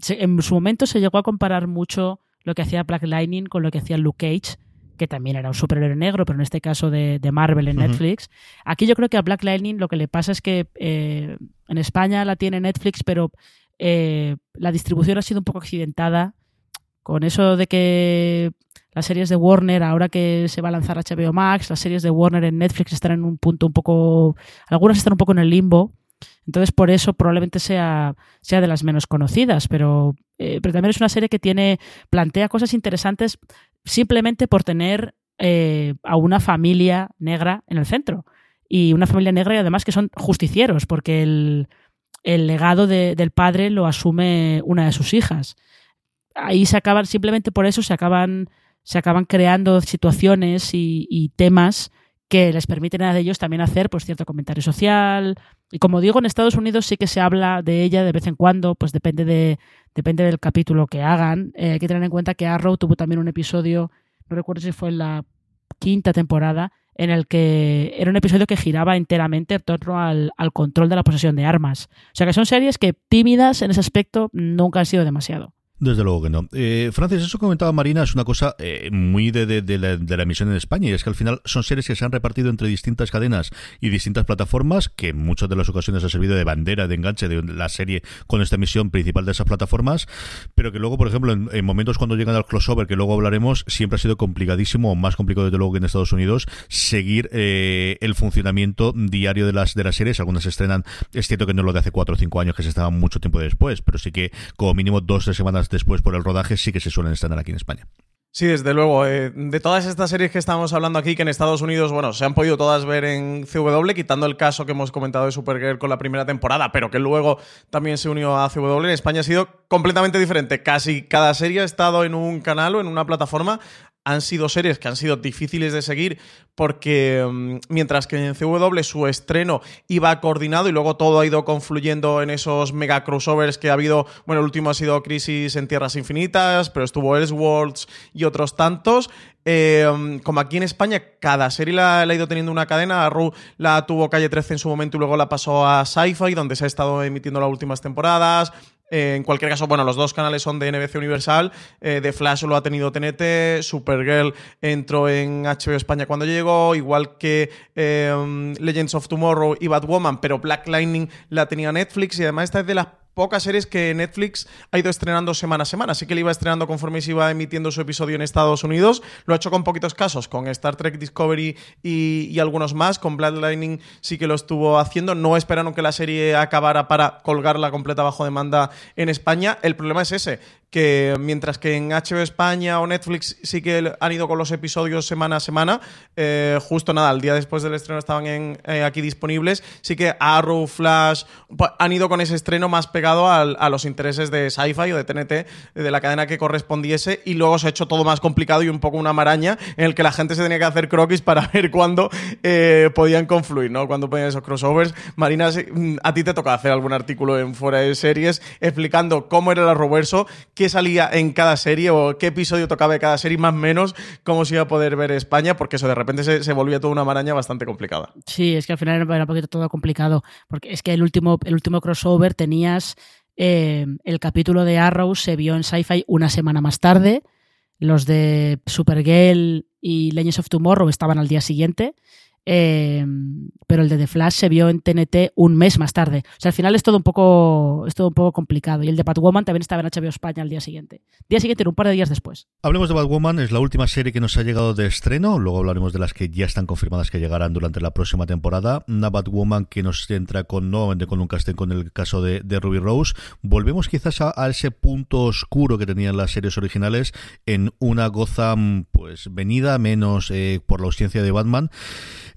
[SPEAKER 3] se, en su momento se llegó a comparar mucho lo que hacía Black Lightning con lo que hacía Luke Cage, que también era un superhéroe negro, pero en este caso de, de Marvel en uh -huh. Netflix. Aquí yo creo que a Black Lightning lo que le pasa es que eh, en España la tiene Netflix, pero eh, la distribución ha sido un poco accidentada. Con eso de que las series de Warner, ahora que se va a lanzar HBO Max, las series de Warner en Netflix están en un punto un poco. Algunas están un poco en el limbo. Entonces, por eso probablemente sea, sea de las menos conocidas, pero, eh, pero también es una serie que tiene, plantea cosas interesantes simplemente por tener eh, a una familia negra en el centro. Y una familia negra y además que son justicieros, porque el, el legado de, del padre lo asume una de sus hijas. Ahí se acaban, simplemente por eso se acaban, se acaban creando situaciones y, y temas que les permiten a ellos también hacer pues cierto comentario social y como digo en Estados Unidos sí que se habla de ella de vez en cuando pues depende de depende del capítulo que hagan. Eh, hay que tener en cuenta que Arrow tuvo también un episodio no recuerdo si fue en la quinta temporada en el que era un episodio que giraba enteramente en torno al, al control de la posesión de armas. O sea que son series que tímidas en ese aspecto nunca han sido demasiado
[SPEAKER 1] Desde luego que no. Eh, Francis, eso que comentaba Marina es una cosa eh, muy de, de- la, de la emisión en España y es que al final son series que se han repartido entre distintas cadenas y distintas plataformas que en muchas de las ocasiones ha servido de bandera, de enganche de la serie con esta emisión principal de esas plataformas, pero que luego, por ejemplo, en, en momentos cuando llegan al crossover, que luego hablaremos, siempre ha sido complicadísimo, o más complicado desde luego que en Estados Unidos, seguir eh, el funcionamiento diario de las, de las series. Algunas se estrenan, es cierto que no es lo de hace cuatro o cinco años que se estaban mucho tiempo después, pero sí que como mínimo dos o tres semanas después por el rodaje sí que se suelen estrenar aquí en España.
[SPEAKER 2] Sí, desde luego. eh, de todas estas series que estamos hablando aquí, que en Estados Unidos, bueno, se han podido todas ver en CW, quitando el caso que hemos comentado de Supergirl con la primera temporada, pero que luego también se unió a CW, en España ha sido completamente diferente. Casi cada serie ha estado en un canal o en una plataforma. Han sido series que han sido difíciles de seguir porque mm, mientras que en CW su estreno iba coordinado y luego todo ha ido confluyendo en esos mega crossovers que ha habido, bueno, el último ha sido Crisis en Tierras Infinitas, pero estuvo Elseworlds y otros tantos. Eh, como aquí en España, cada serie la, ha ido teniendo una cadena. Arrow la tuvo Calle 13 en su momento y luego la pasó a Sci-Fi, donde se ha estado emitiendo las últimas temporadas. En cualquier caso, bueno, los dos canales son de NBC Universal. Eh, The Flash lo ha tenido TNT. Supergirl entró en HBO España cuando llegó. Igual que eh, Legends of Tomorrow y Batwoman. Pero Black Lightning la tenía Netflix. Y además esta es de las pocas series que Netflix ha ido estrenando semana a semana. Así que le iba estrenando conforme se iba emitiendo su episodio en Estados Unidos. Lo ha hecho con poquitos casos, con Star Trek Discovery y, algunos más. Con Black Lightning sí que lo estuvo haciendo. No esperaron que la serie acabara para colgarla completa bajo demanda en España. El problema es ese, que mientras que en HBO España o Netflix sí que han ido con los episodios semana a semana, eh, justo nada, el día después del estreno estaban eh, aquí disponibles, sí que Arrow, Flash, han ido con ese estreno más pegado a los intereses de Sci-Fi o de TNT, de la cadena que correspondiese, y luego se ha hecho todo más complicado y un poco una maraña en el que la gente se tenía que hacer croquis para ver cuándo eh, podían confluir, ¿no? Cuándo podían esos crossovers. Marina, mm, a ti te toca hacer algún artículo en Fuera de Series explicando cómo era el Arrowverso, qué salía en cada serie o qué episodio tocaba de cada serie, más o menos cómo se iba a poder ver España, porque eso de repente se, volvía toda una maraña bastante complicada.
[SPEAKER 3] Sí, es que al final era un poquito todo complicado, porque es que el último, el último crossover tenías eh, el capítulo de Arrow se vio en Sci-Fi una semana más tarde, los de Supergirl y Legends of Tomorrow estaban al día siguiente, eh, pero el de The Flash se vio en TNT un mes más tarde. O sea, al final es todo un poco, es todo un poco complicado. Y el de Batwoman también estaba en HBO España al día siguiente. Día siguiente, era un par de días después.
[SPEAKER 1] Hablemos de Batwoman, es la última serie que nos ha llegado de estreno, luego hablaremos de las que ya están confirmadas que llegarán durante la próxima temporada. Una Batwoman que nos entra con nuevamente con un casting con el caso de, Ruby Rose. Volvemos quizás a, a ese punto oscuro que tenían las series originales en una Gotham pues venida menos eh, por la ausencia de Batman.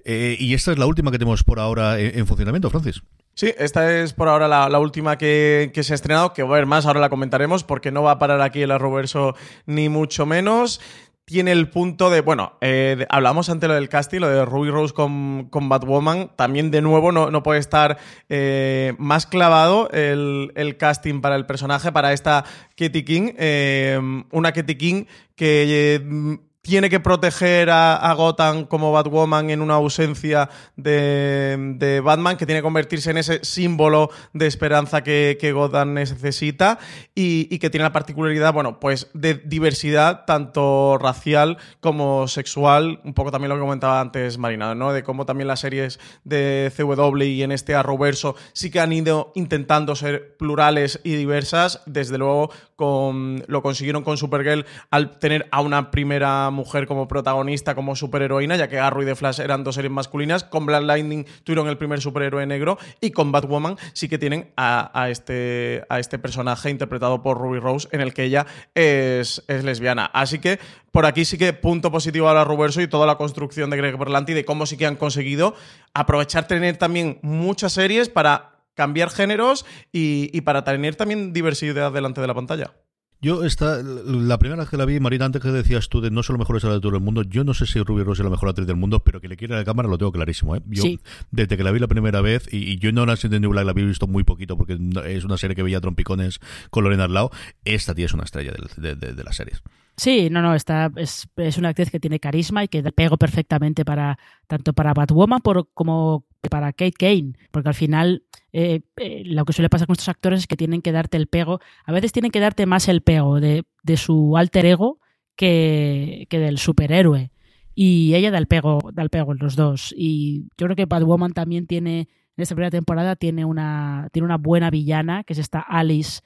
[SPEAKER 1] Eh, y esta es la última que tenemos por ahora en, en funcionamiento, Francis.
[SPEAKER 2] Sí, esta es por ahora la, última que, se ha estrenado, que va a haber más, ahora la comentaremos, porque no va a parar aquí el Arroverso ni mucho menos. Tiene el punto de, bueno, eh, de- hablamos ante lo del casting, lo de Ruby Rose con, Batwoman, también de nuevo no, no puede estar eh, más clavado el, el casting para el personaje, para esta Katie King, eh, una Katie King que... tiene que proteger a, a Gotham como Batwoman en una ausencia de, de Batman, que tiene que convertirse en ese símbolo de esperanza que, que Gotham necesita y, y que tiene la particularidad, bueno, pues de diversidad tanto racial como sexual, un poco también lo que comentaba antes Marina, ¿no? De cómo también las series de CW y en este Arrowverso sí que han ido intentando ser plurales y diversas, desde luego con, lo consiguieron con Supergirl al tener a una primera mujer como protagonista, como superheroína, ya que Arrow y The Flash eran dos series masculinas. Con Black Lightning tuvieron el primer superhéroe negro y con Batwoman sí que tienen a, este, a este personaje interpretado por Ruby Rose, en el que ella es, es lesbiana. Así que por aquí sí que punto positivo a la Roverso y toda la construcción de Greg Berlanti de cómo sí que han conseguido aprovechar tener también muchas series para cambiar géneros y para tener también diversidad delante de la pantalla.
[SPEAKER 1] Yo esta, la primera vez que la vi, Marina, antes que decías tú de no solo mejor es de todo el mundo, yo no sé si Ruby Rose es la mejor actriz del mundo, pero que le quiere a la cámara lo tengo clarísimo. ¿eh? Yo,
[SPEAKER 3] Sí.
[SPEAKER 1] desde que la vi la primera vez, y, y yo no la de New Black la había visto muy poquito, porque es una serie que veía trompicones con Lorena al lado, esta tía es una estrella del- de, de- de las series.
[SPEAKER 3] Sí, no, no, está, es, es una actriz que tiene carisma y que pego perfectamente para tanto para Batwoman por, como para Kate Kane, porque al final eh, eh, lo que suele pasar con estos actores es que tienen que darte el pego. A veces tienen que darte más el pego de, de su alter ego que, que del superhéroe. Y ella da el pego, da el pego en los dos. Y yo creo que Batwoman también tiene, en esta primera temporada, tiene una, tiene una buena villana, que es esta Alice,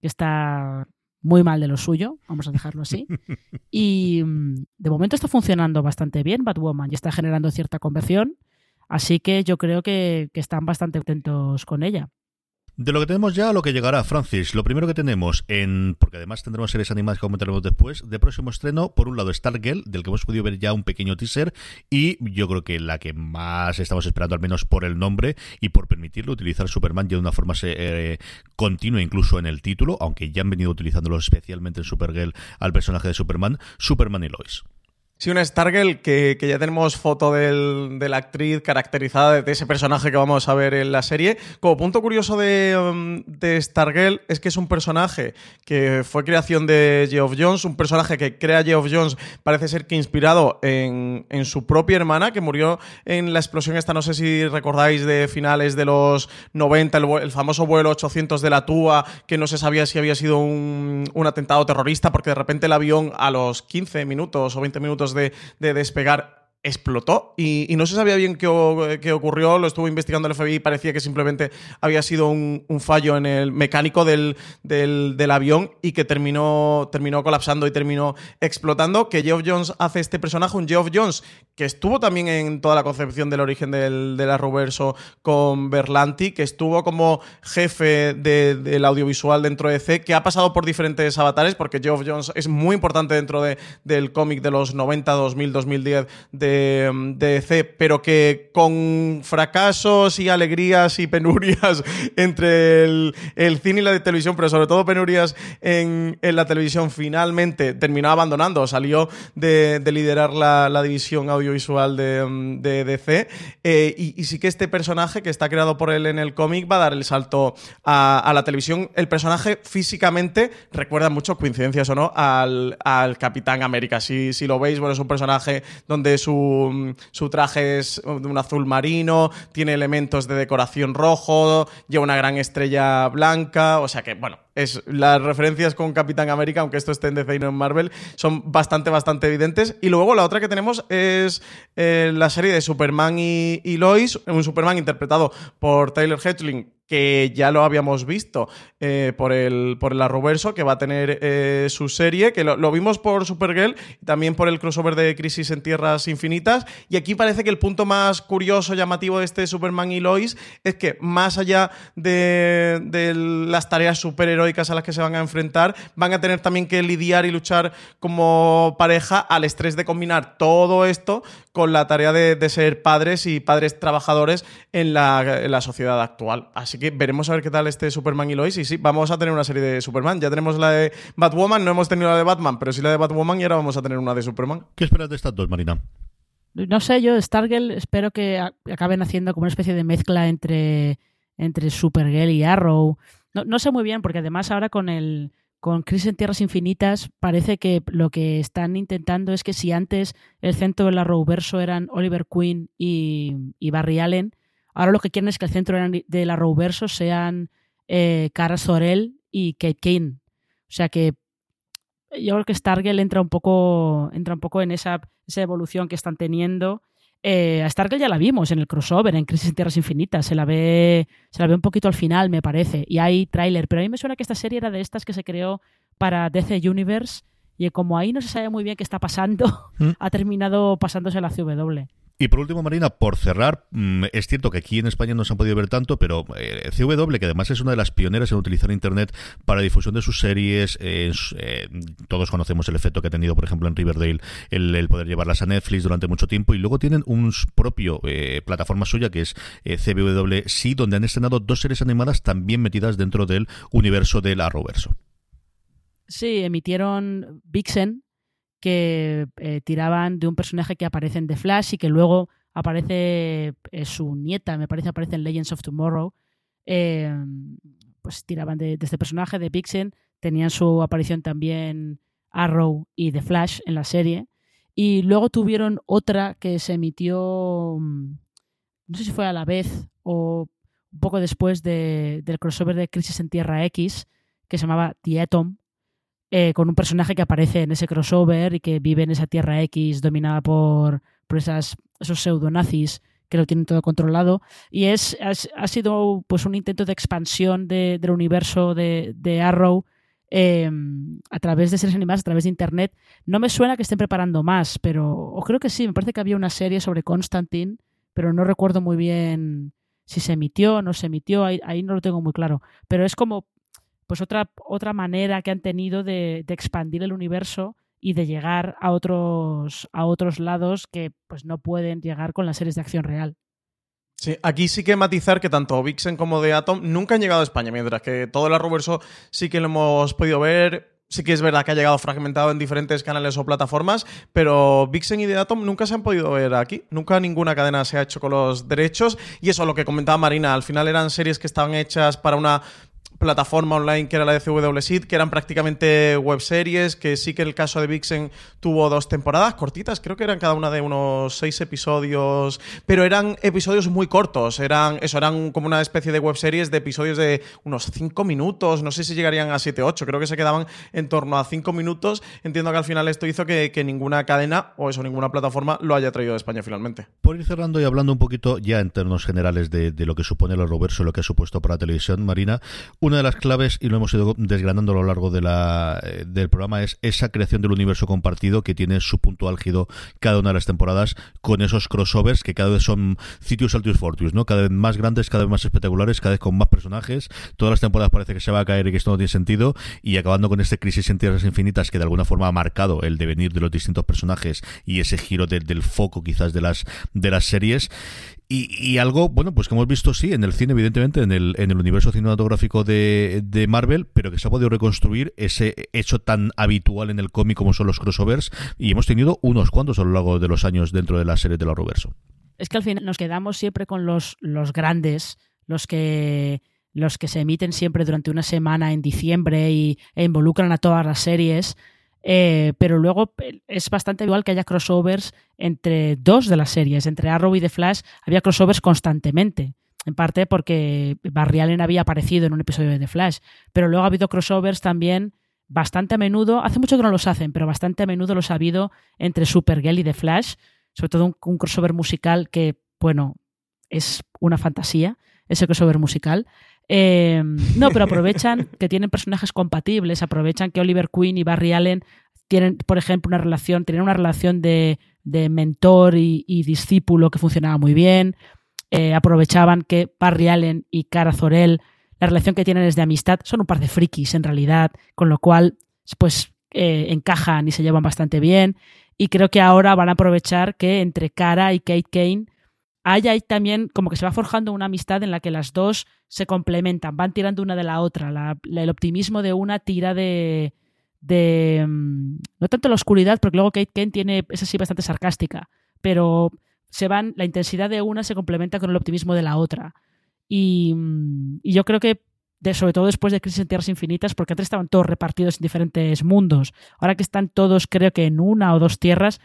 [SPEAKER 3] que está muy mal de lo suyo, vamos a dejarlo así. Y mm, de momento está funcionando bastante bien Batwoman y está generando cierta conversión. Así que yo creo que, están bastante atentos con ella.
[SPEAKER 1] De lo que tenemos ya a lo que llegará, Francis, lo primero que tenemos en. Porque además tendremos series animadas que comentaremos después. De próximo estreno, por un lado, Stargirl, del que hemos podido ver ya un pequeño teaser. Y yo creo que la que más estamos esperando, al menos por el nombre y por permitirlo, utilizar Superman ya de una forma eh, continua, incluso en el título, aunque ya han venido utilizándolo especialmente en Supergirl al personaje de Superman, Superman y Lois.
[SPEAKER 2] Sí, una Stargirl que, que ya tenemos foto de la actriz caracterizada de ese personaje que vamos a ver en la serie. Como punto curioso de, um, de Stargirl es que es un personaje que fue creación de Geoff Jones, un personaje que crea Geoff Jones parece ser que inspirado en, en su propia hermana que murió en la explosión esta, no sé si recordáis, de finales de los 90, el, el famoso vuelo 800 de la TUA, que no se sabía si había sido un, un atentado terrorista porque de repente el avión a los 15 minutos o 20 minutos de, de despegar explotó y, no se sabía bien qué, qué, ocurrió, lo estuvo investigando el FBI y parecía que simplemente había sido un, fallo en el mecánico del, del, del, avión y que terminó, terminó colapsando y terminó explotando, que Geoff Jones hace este personaje, un Geoff Jones que estuvo también en toda la concepción del origen del, del Arrowverso con Berlanti, que estuvo como jefe de, del audiovisual dentro de C, que ha pasado por diferentes avatares, porque Geoff Jones es muy importante dentro de, del cómic de los 90, 2000, 2010 de de, DC, pero que con fracasos y alegrías y penurias entre el, cine y la televisión, pero sobre todo penurias en, en la televisión, finalmente terminó abandonando, salió de, de liderar la, división audiovisual de, DC. Eh, y, sí que este personaje que está creado por él en el cómic va a dar el salto a, la televisión. El personaje físicamente recuerda mucho, coincidencias o no, al, al Capitán América. Si, si lo veis, bueno, es un personaje donde su su, traje es de un azul marino, tiene elementos de decoración rojo, lleva una gran estrella blanca, o sea que, bueno, es, las referencias con Capitán América, aunque esto esté en DC y no en Marvel, son bastante, bastante evidentes. Y luego la otra que tenemos es eh, la serie de Superman y, y Lois, un Superman interpretado por Taylor Hatchling, que ya lo habíamos visto eh, por, el, por el Arrowverso, que va a tener eh, su serie, que lo, vimos por Supergirl también por el crossover de Crisis en Tierras Infinitas. Y aquí parece que el punto más curioso, llamativo de este Superman y Lois es que más allá de, las tareas superheroicas a las que se van a enfrentar, van a tener también que lidiar y luchar como pareja al estrés de combinar todo esto con la tarea de, de ser padres y padres trabajadores en la, en la sociedad actual. Así que veremos a ver qué tal este Superman y Lois. Y sí, vamos a tener una serie de Superman. Ya tenemos la de Batwoman, no hemos tenido la de Batman, pero sí la de Batwoman y ahora vamos a tener una de Superman.
[SPEAKER 1] ¿Qué esperas de estas dos, Marina?
[SPEAKER 3] No sé, yo Stargirl espero que acaben haciendo como una especie de mezcla entre, entre Supergirl y Arrow. No, no sé muy bien, porque además ahora con el con Crisis en Tierras Infinitas parece que lo que están intentando es que si antes el centro del Arrowverso eran Oliver Queen y, y Barry Allen, Ahora lo que quieren es que el centro de la Arrowverso sean eh, Cara Sorel y Kate Kane. O sea que yo creo que Stargirl entra un poco, entra un poco en esa, esa evolución que están teniendo. Eh, a Stargirl ya la vimos en el crossover, en Crisis en Tierras Infinitas. Se la ve, se la ve un poquito al final, me parece. Y hay tráiler. Pero a mí me suena que esta serie era de estas que se creó para DC Universe. Y como ahí no se sabe muy bien qué está pasando, ¿Mm? ha terminado pasándose a la CW.
[SPEAKER 1] Y por último, Marina, por cerrar, es cierto que aquí en España no se han podido ver tanto, pero eh, CW, que además es una de las pioneras en utilizar Internet para difusión de sus series, eh, eh, todos conocemos el efecto que ha tenido, por ejemplo, en Riverdale, el, poder llevarlas a Netflix durante mucho tiempo, y luego tienen un propio eh, plataforma suya que es CW Sí, donde han estrenado dos series animadas también metidas dentro del universo del Arrowverso.
[SPEAKER 3] Sí, emitieron Vixen, que eh, tiraban de un personaje que aparece en The Flash y que luego aparece eh, su nieta, me parece, aparece en Legends of Tomorrow. Eh, pues tiraban de, este personaje, de Vixen, tenían su aparición también Arrow y The Flash en la serie. Y luego tuvieron otra que se emitió, mm, no sé si fue a la vez o, un poco después de- del crossover de Crisis en Tierra X, que se llamaba The Atom, eh, con un personaje que aparece en ese crossover y que vive en esa Tierra X dominada por, por esas, esos pseudonazis que lo tienen todo controlado. Y es, ha, sido pues un intento de expansión de- del universo de, de Arrow eh, a través de series animadas, a través de internet. No me suena que estén preparando más, pero. O creo que sí, me parece que había una serie sobre Constantine, pero no recuerdo muy bien si se emitió o no se emitió, ahí no lo tengo muy claro. Pero es como pues otra, otra manera que han tenido de, expandir el universo y de llegar a otros, a otros lados que pues no pueden llegar con las series de acción real.
[SPEAKER 2] Sí, aquí sí que matizar que tanto Vixen como The Atom nunca han llegado a España, mientras que todo el Arrowverso sí que lo hemos podido ver. Sí que es verdad que ha llegado fragmentado en diferentes canales o plataformas, pero Vixen y The Atom nunca se han podido ver aquí. Nunca ninguna cadena se ha hecho con los derechos. Y eso, lo que comentaba Marina, al final eran series que estaban hechas para una plataforma online que era la de CW Seed, que eran prácticamente webseries, que sí que el caso de Vixen tuvo dos temporadas cortitas, creo que eran cada una de unos seis episodios, pero eran episodios muy cortos, eran eso, eran como una especie de webseries de episodios de unos cinco minutos, no sé si llegarían a siete, ocho, creo que se quedaban en torno a cinco minutos. Entiendo que al final esto hizo que, ninguna cadena o eso, ninguna plataforma lo haya traído de España finalmente.
[SPEAKER 1] Por ir cerrando y hablando un poquito ya en términos generales de, lo que supone el Arrowverso y lo que ha supuesto para la televisión, Marina, una de las claves, y lo hemos ido desgranando a lo largo de la, eh, del programa, es esa creación del universo compartido que tiene su punto álgido cada una de las temporadas con esos crossovers que cada vez son Citius Altius Fortius, ¿no? Cada vez más grandes, cada vez más espectaculares, cada vez con más personajes. Todas las temporadas parece que se va a caer y que esto no tiene sentido. Y acabando con este Crisis en Tierras Infinitas que de alguna forma ha marcado el devenir de los distintos personajes y ese giro de- del foco quizás de las, de las series. Y, y algo, bueno, pues que hemos visto, sí, en el cine, evidentemente, en el, en el universo cinematográfico de, de Marvel, pero que se ha podido reconstruir ese hecho tan habitual en el cómic como son los crossovers, y hemos tenido unos cuantos a lo largo de los años dentro de la serie de la Roverso.
[SPEAKER 3] Es que al final nos quedamos siempre con los, los grandes, los que, los que se emiten siempre durante una semana en diciembre y, e involucran a todas las series. Eh, pero luego es bastante igual que haya crossovers entre dos de las series, entre Arrow y The Flash, había crossovers constantemente. En parte porque Barry Allen había aparecido en un episodio de The Flash. Pero luego ha habido crossovers también bastante a menudo, hace mucho que no los hacen, pero bastante a menudo los ha habido entre Supergirl y The Flash. Sobre todo un, un crossover musical que, bueno, es una fantasía, ese crossover musical. Eh, no, pero aprovechan que tienen personajes compatibles, aprovechan que Oliver Queen y Barry Allen tienen, por ejemplo, una relación, tienen una relación de, de mentor y, y, discípulo que funcionaba muy bien. Eh, aprovechaban que Barry Allen y Cara Zorel, la relación que tienen es de amistad, son un par de frikis en realidad, con lo cual, pues, eh, encajan y se llevan bastante bien. Y creo que ahora van a aprovechar que entre Cara y Kate Kane hay ahí también como que se va forjando una amistad en la que las dos se complementan, van tirando una de la otra. El optimismo de una tira de, de. No tanto la oscuridad, porque luego Kate Kane tiene. es así bastante sarcástica, pero se van. La intensidad de una se complementa con el optimismo de la otra. Y, y yo creo que. Sobre todo después de Crisis en Tierras Infinitas, porque antes estaban todos repartidos en diferentes mundos. Ahora que están todos, creo que en una o dos tierras,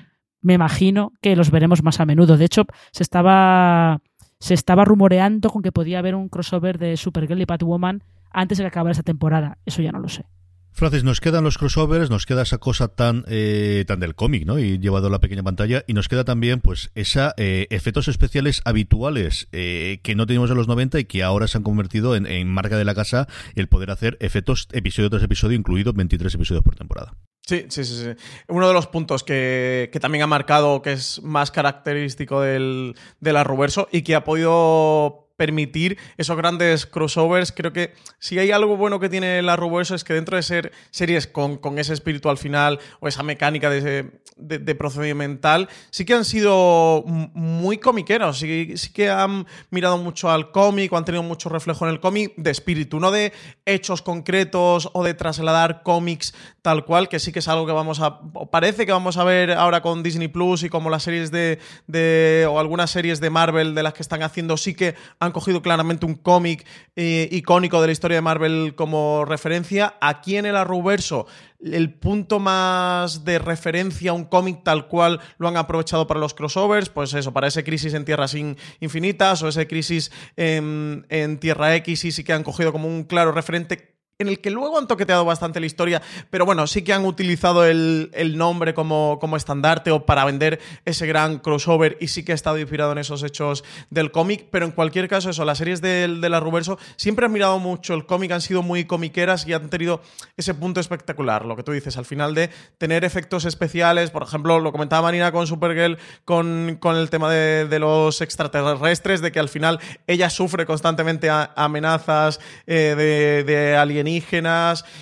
[SPEAKER 3] me imagino que los veremos más a menudo. De hecho, se estaba, se estaba rumoreando con que podía haber un crossover de Supergirl y Batwoman antes de que acabara esta temporada. Eso ya no lo sé.
[SPEAKER 1] Francis, nos quedan los crossovers, nos queda esa cosa tan eh, tan del cómic, ¿no? Y llevado a la pequeña pantalla, y nos queda también, pues, esa eh, efectos especiales habituales eh, que no teníamos en los 90 y que ahora se han convertido en, en, marca de la casa el poder hacer efectos episodio tras episodio, incluidos 23 episodios por temporada.
[SPEAKER 2] Sí, sí, sí, sí. Uno de los puntos que, que también ha marcado, que es más característico del, del Arroverso y que ha podido permitir esos grandes crossovers. Creo que si hay algo bueno que tiene el Arrowverse es que dentro de ser series con, con ese espíritu al final o esa mecánica de, de, procedimental, sí que han sido muy comiqueros, sí, sí que han mirado mucho al cómic o han tenido mucho reflejo en el cómic de espíritu, no de hechos concretos o de trasladar cómics tal cual, que sí que es algo que vamos a, parece que vamos a ver ahora con Disney Plus y como las series de, de o algunas series de Marvel de las que están haciendo sí que cogido claramente un cómic eh, icónico de la historia de Marvel como referencia. Aquí en el Arrowverso, el punto más de referencia a un cómic tal cual lo han aprovechado para los crossovers, pues eso, para ese crisis en Tierras Infinitas o ese crisis en, en Tierra X y sí que han cogido como un claro referente en el que luego han toqueteado bastante la historia, pero bueno, sí que han utilizado el, nombre como, como, estandarte o para vender ese gran crossover y sí que ha estado inspirado en esos hechos del cómic, pero en cualquier caso eso, las series de, de la Ruberso siempre han mirado mucho el cómic, han sido muy comiqueras y han tenido ese punto espectacular, lo que tú dices, al final de tener efectos especiales, por ejemplo, lo comentaba Marina con Supergirl, con, con el tema de, los extraterrestres, de que al final ella sufre constantemente amenazas eh, de, de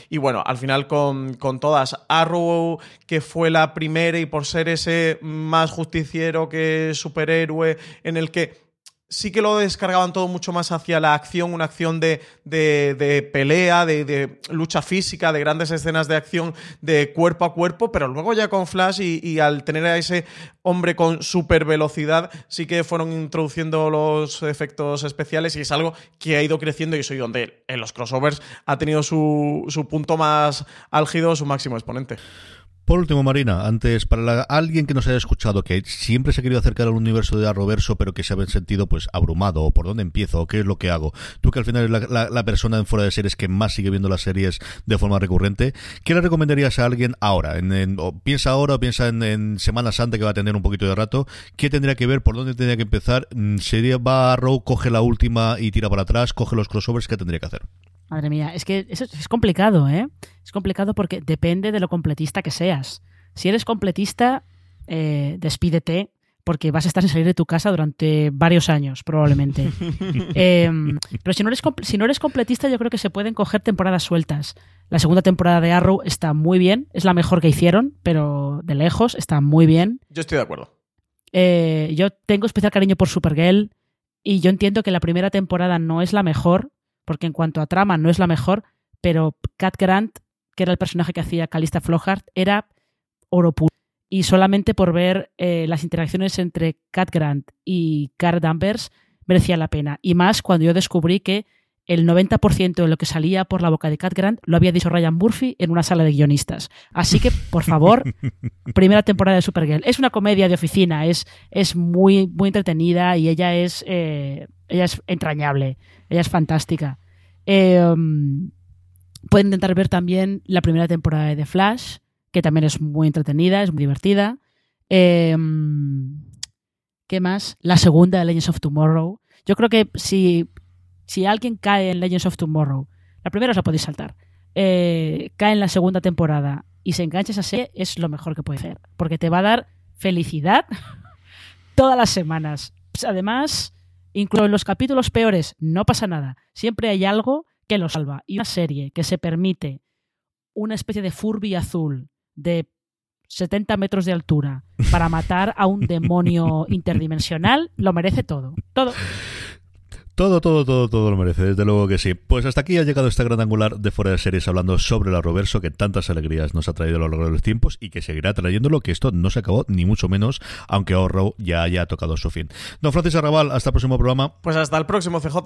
[SPEAKER 2] y bueno, al final con, con todas. Arrow, que fue la primera y por ser ese más justiciero que superhéroe en el que sí que lo descargaban todo mucho más hacia la acción, una acción de, pelea, de, lucha física, de grandes escenas de acción de cuerpo a cuerpo, pero luego ya con Flash y, al tener a ese hombre con super velocidad, sí que fueron introduciendo los efectos especiales y es algo que ha ido creciendo y soy donde en los crossovers ha tenido su, su punto más álgido, su máximo exponente.
[SPEAKER 1] Por último, Marina, antes, para alguien que nos haya escuchado, que siempre se ha querido acercar al universo de Arroverso, pero que se ha sentido pues abrumado, o por dónde empiezo, o qué es lo que hago, tú que al final eres la, persona en fuera de series que más sigue viendo las series de forma recurrente, ¿qué le recomendarías a alguien ahora? En, piensa ahora o piensa en, Semana Santa que va a tener un poquito de rato, ¿qué tendría que ver? ¿Por dónde tendría que empezar? Mm, ¿Sería va a coge la última y tira para atrás, coge los crossovers? ¿Qué tendría que hacer?
[SPEAKER 3] Madre mía, es que eso es complicado, ¿eh? Es complicado porque depende de lo completista que seas. Si eres completista, eh, despídete porque vas a estar sin salir de tu casa durante varios años, probablemente. Em, pero si no, eres, si no eres completista, yo creo que se pueden coger temporadas sueltas. La segunda temporada de Arrow está muy bien, es la mejor que hicieron, pero de lejos está muy bien.
[SPEAKER 2] Yo estoy de acuerdo.
[SPEAKER 3] Eh, yo tengo especial cariño por Supergirl y yo entiendo que la primera temporada no es la mejor, porque en cuanto a trama no es la mejor, pero Cat Grant, que era el personaje que hacía Calista Flockhart, era oro puro. Y solamente por ver eh, las interacciones entre Cat Grant y Carl Danvers merecía la pena. Y más cuando yo descubrí que el 90% de lo que salía por la boca de Cat Grant lo había dicho Ryan Murphy en una sala de guionistas. Así que, por favor, primera temporada de Supergirl. Es una comedia de oficina, es, es muy, muy entretenida y ella es, eh, ella es entrañable, ella es fantástica. Em, pueden intentar ver también la primera temporada de The Flash, que también es muy entretenida, es muy divertida. Em, ¿Qué más? La segunda de Legends of Tomorrow. Yo creo que si si alguien cae en Legends of Tomorrow, la primera os la podéis saltar, eh, cae en la segunda temporada y se engancha esa serie, es lo mejor que puede hacer. Porque te va a dar felicidad todas las semanas. Además, incluso en los capítulos peores, no pasa nada. Siempre hay algo que lo salva. Y una serie que se permite una especie de Furby azul de 70 metros de altura para matar a un demonio interdimensional, lo merece todo. Todo.
[SPEAKER 1] Todo, todo, todo, todo lo merece, desde luego que sí. Pues hasta aquí ha llegado esta gran angular de fuera de series hablando sobre la Roverso que tantas alegrías nos ha traído a lo largo de los tiempos y que seguirá trayéndolo, que esto no se acabó ni mucho menos, aunque Ahorro ya haya tocado su fin. Don Francis Arrabal, hasta el próximo programa.
[SPEAKER 2] Pues hasta el próximo CJ.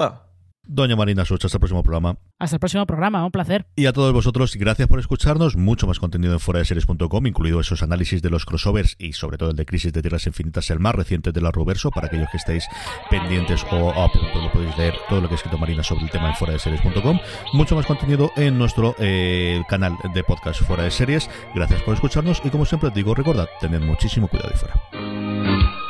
[SPEAKER 1] Doña Marina Such, hasta el próximo programa.
[SPEAKER 3] Hasta el próximo programa, un placer.
[SPEAKER 1] Y a todos vosotros, gracias por escucharnos. Mucho más contenido en fuera de series.com, incluido esos análisis de los crossovers y sobre todo el de Crisis de Tierras Infinitas, el más reciente de la Roverso, para aquellos que estéis pendientes o a punto lo podéis leer todo lo que ha escrito Marina sobre el tema en fuera de series.com. Mucho más contenido en nuestro eh, canal de podcast fuera de series. Gracias por escucharnos y como siempre digo, recordad, tened muchísimo cuidado y fuera.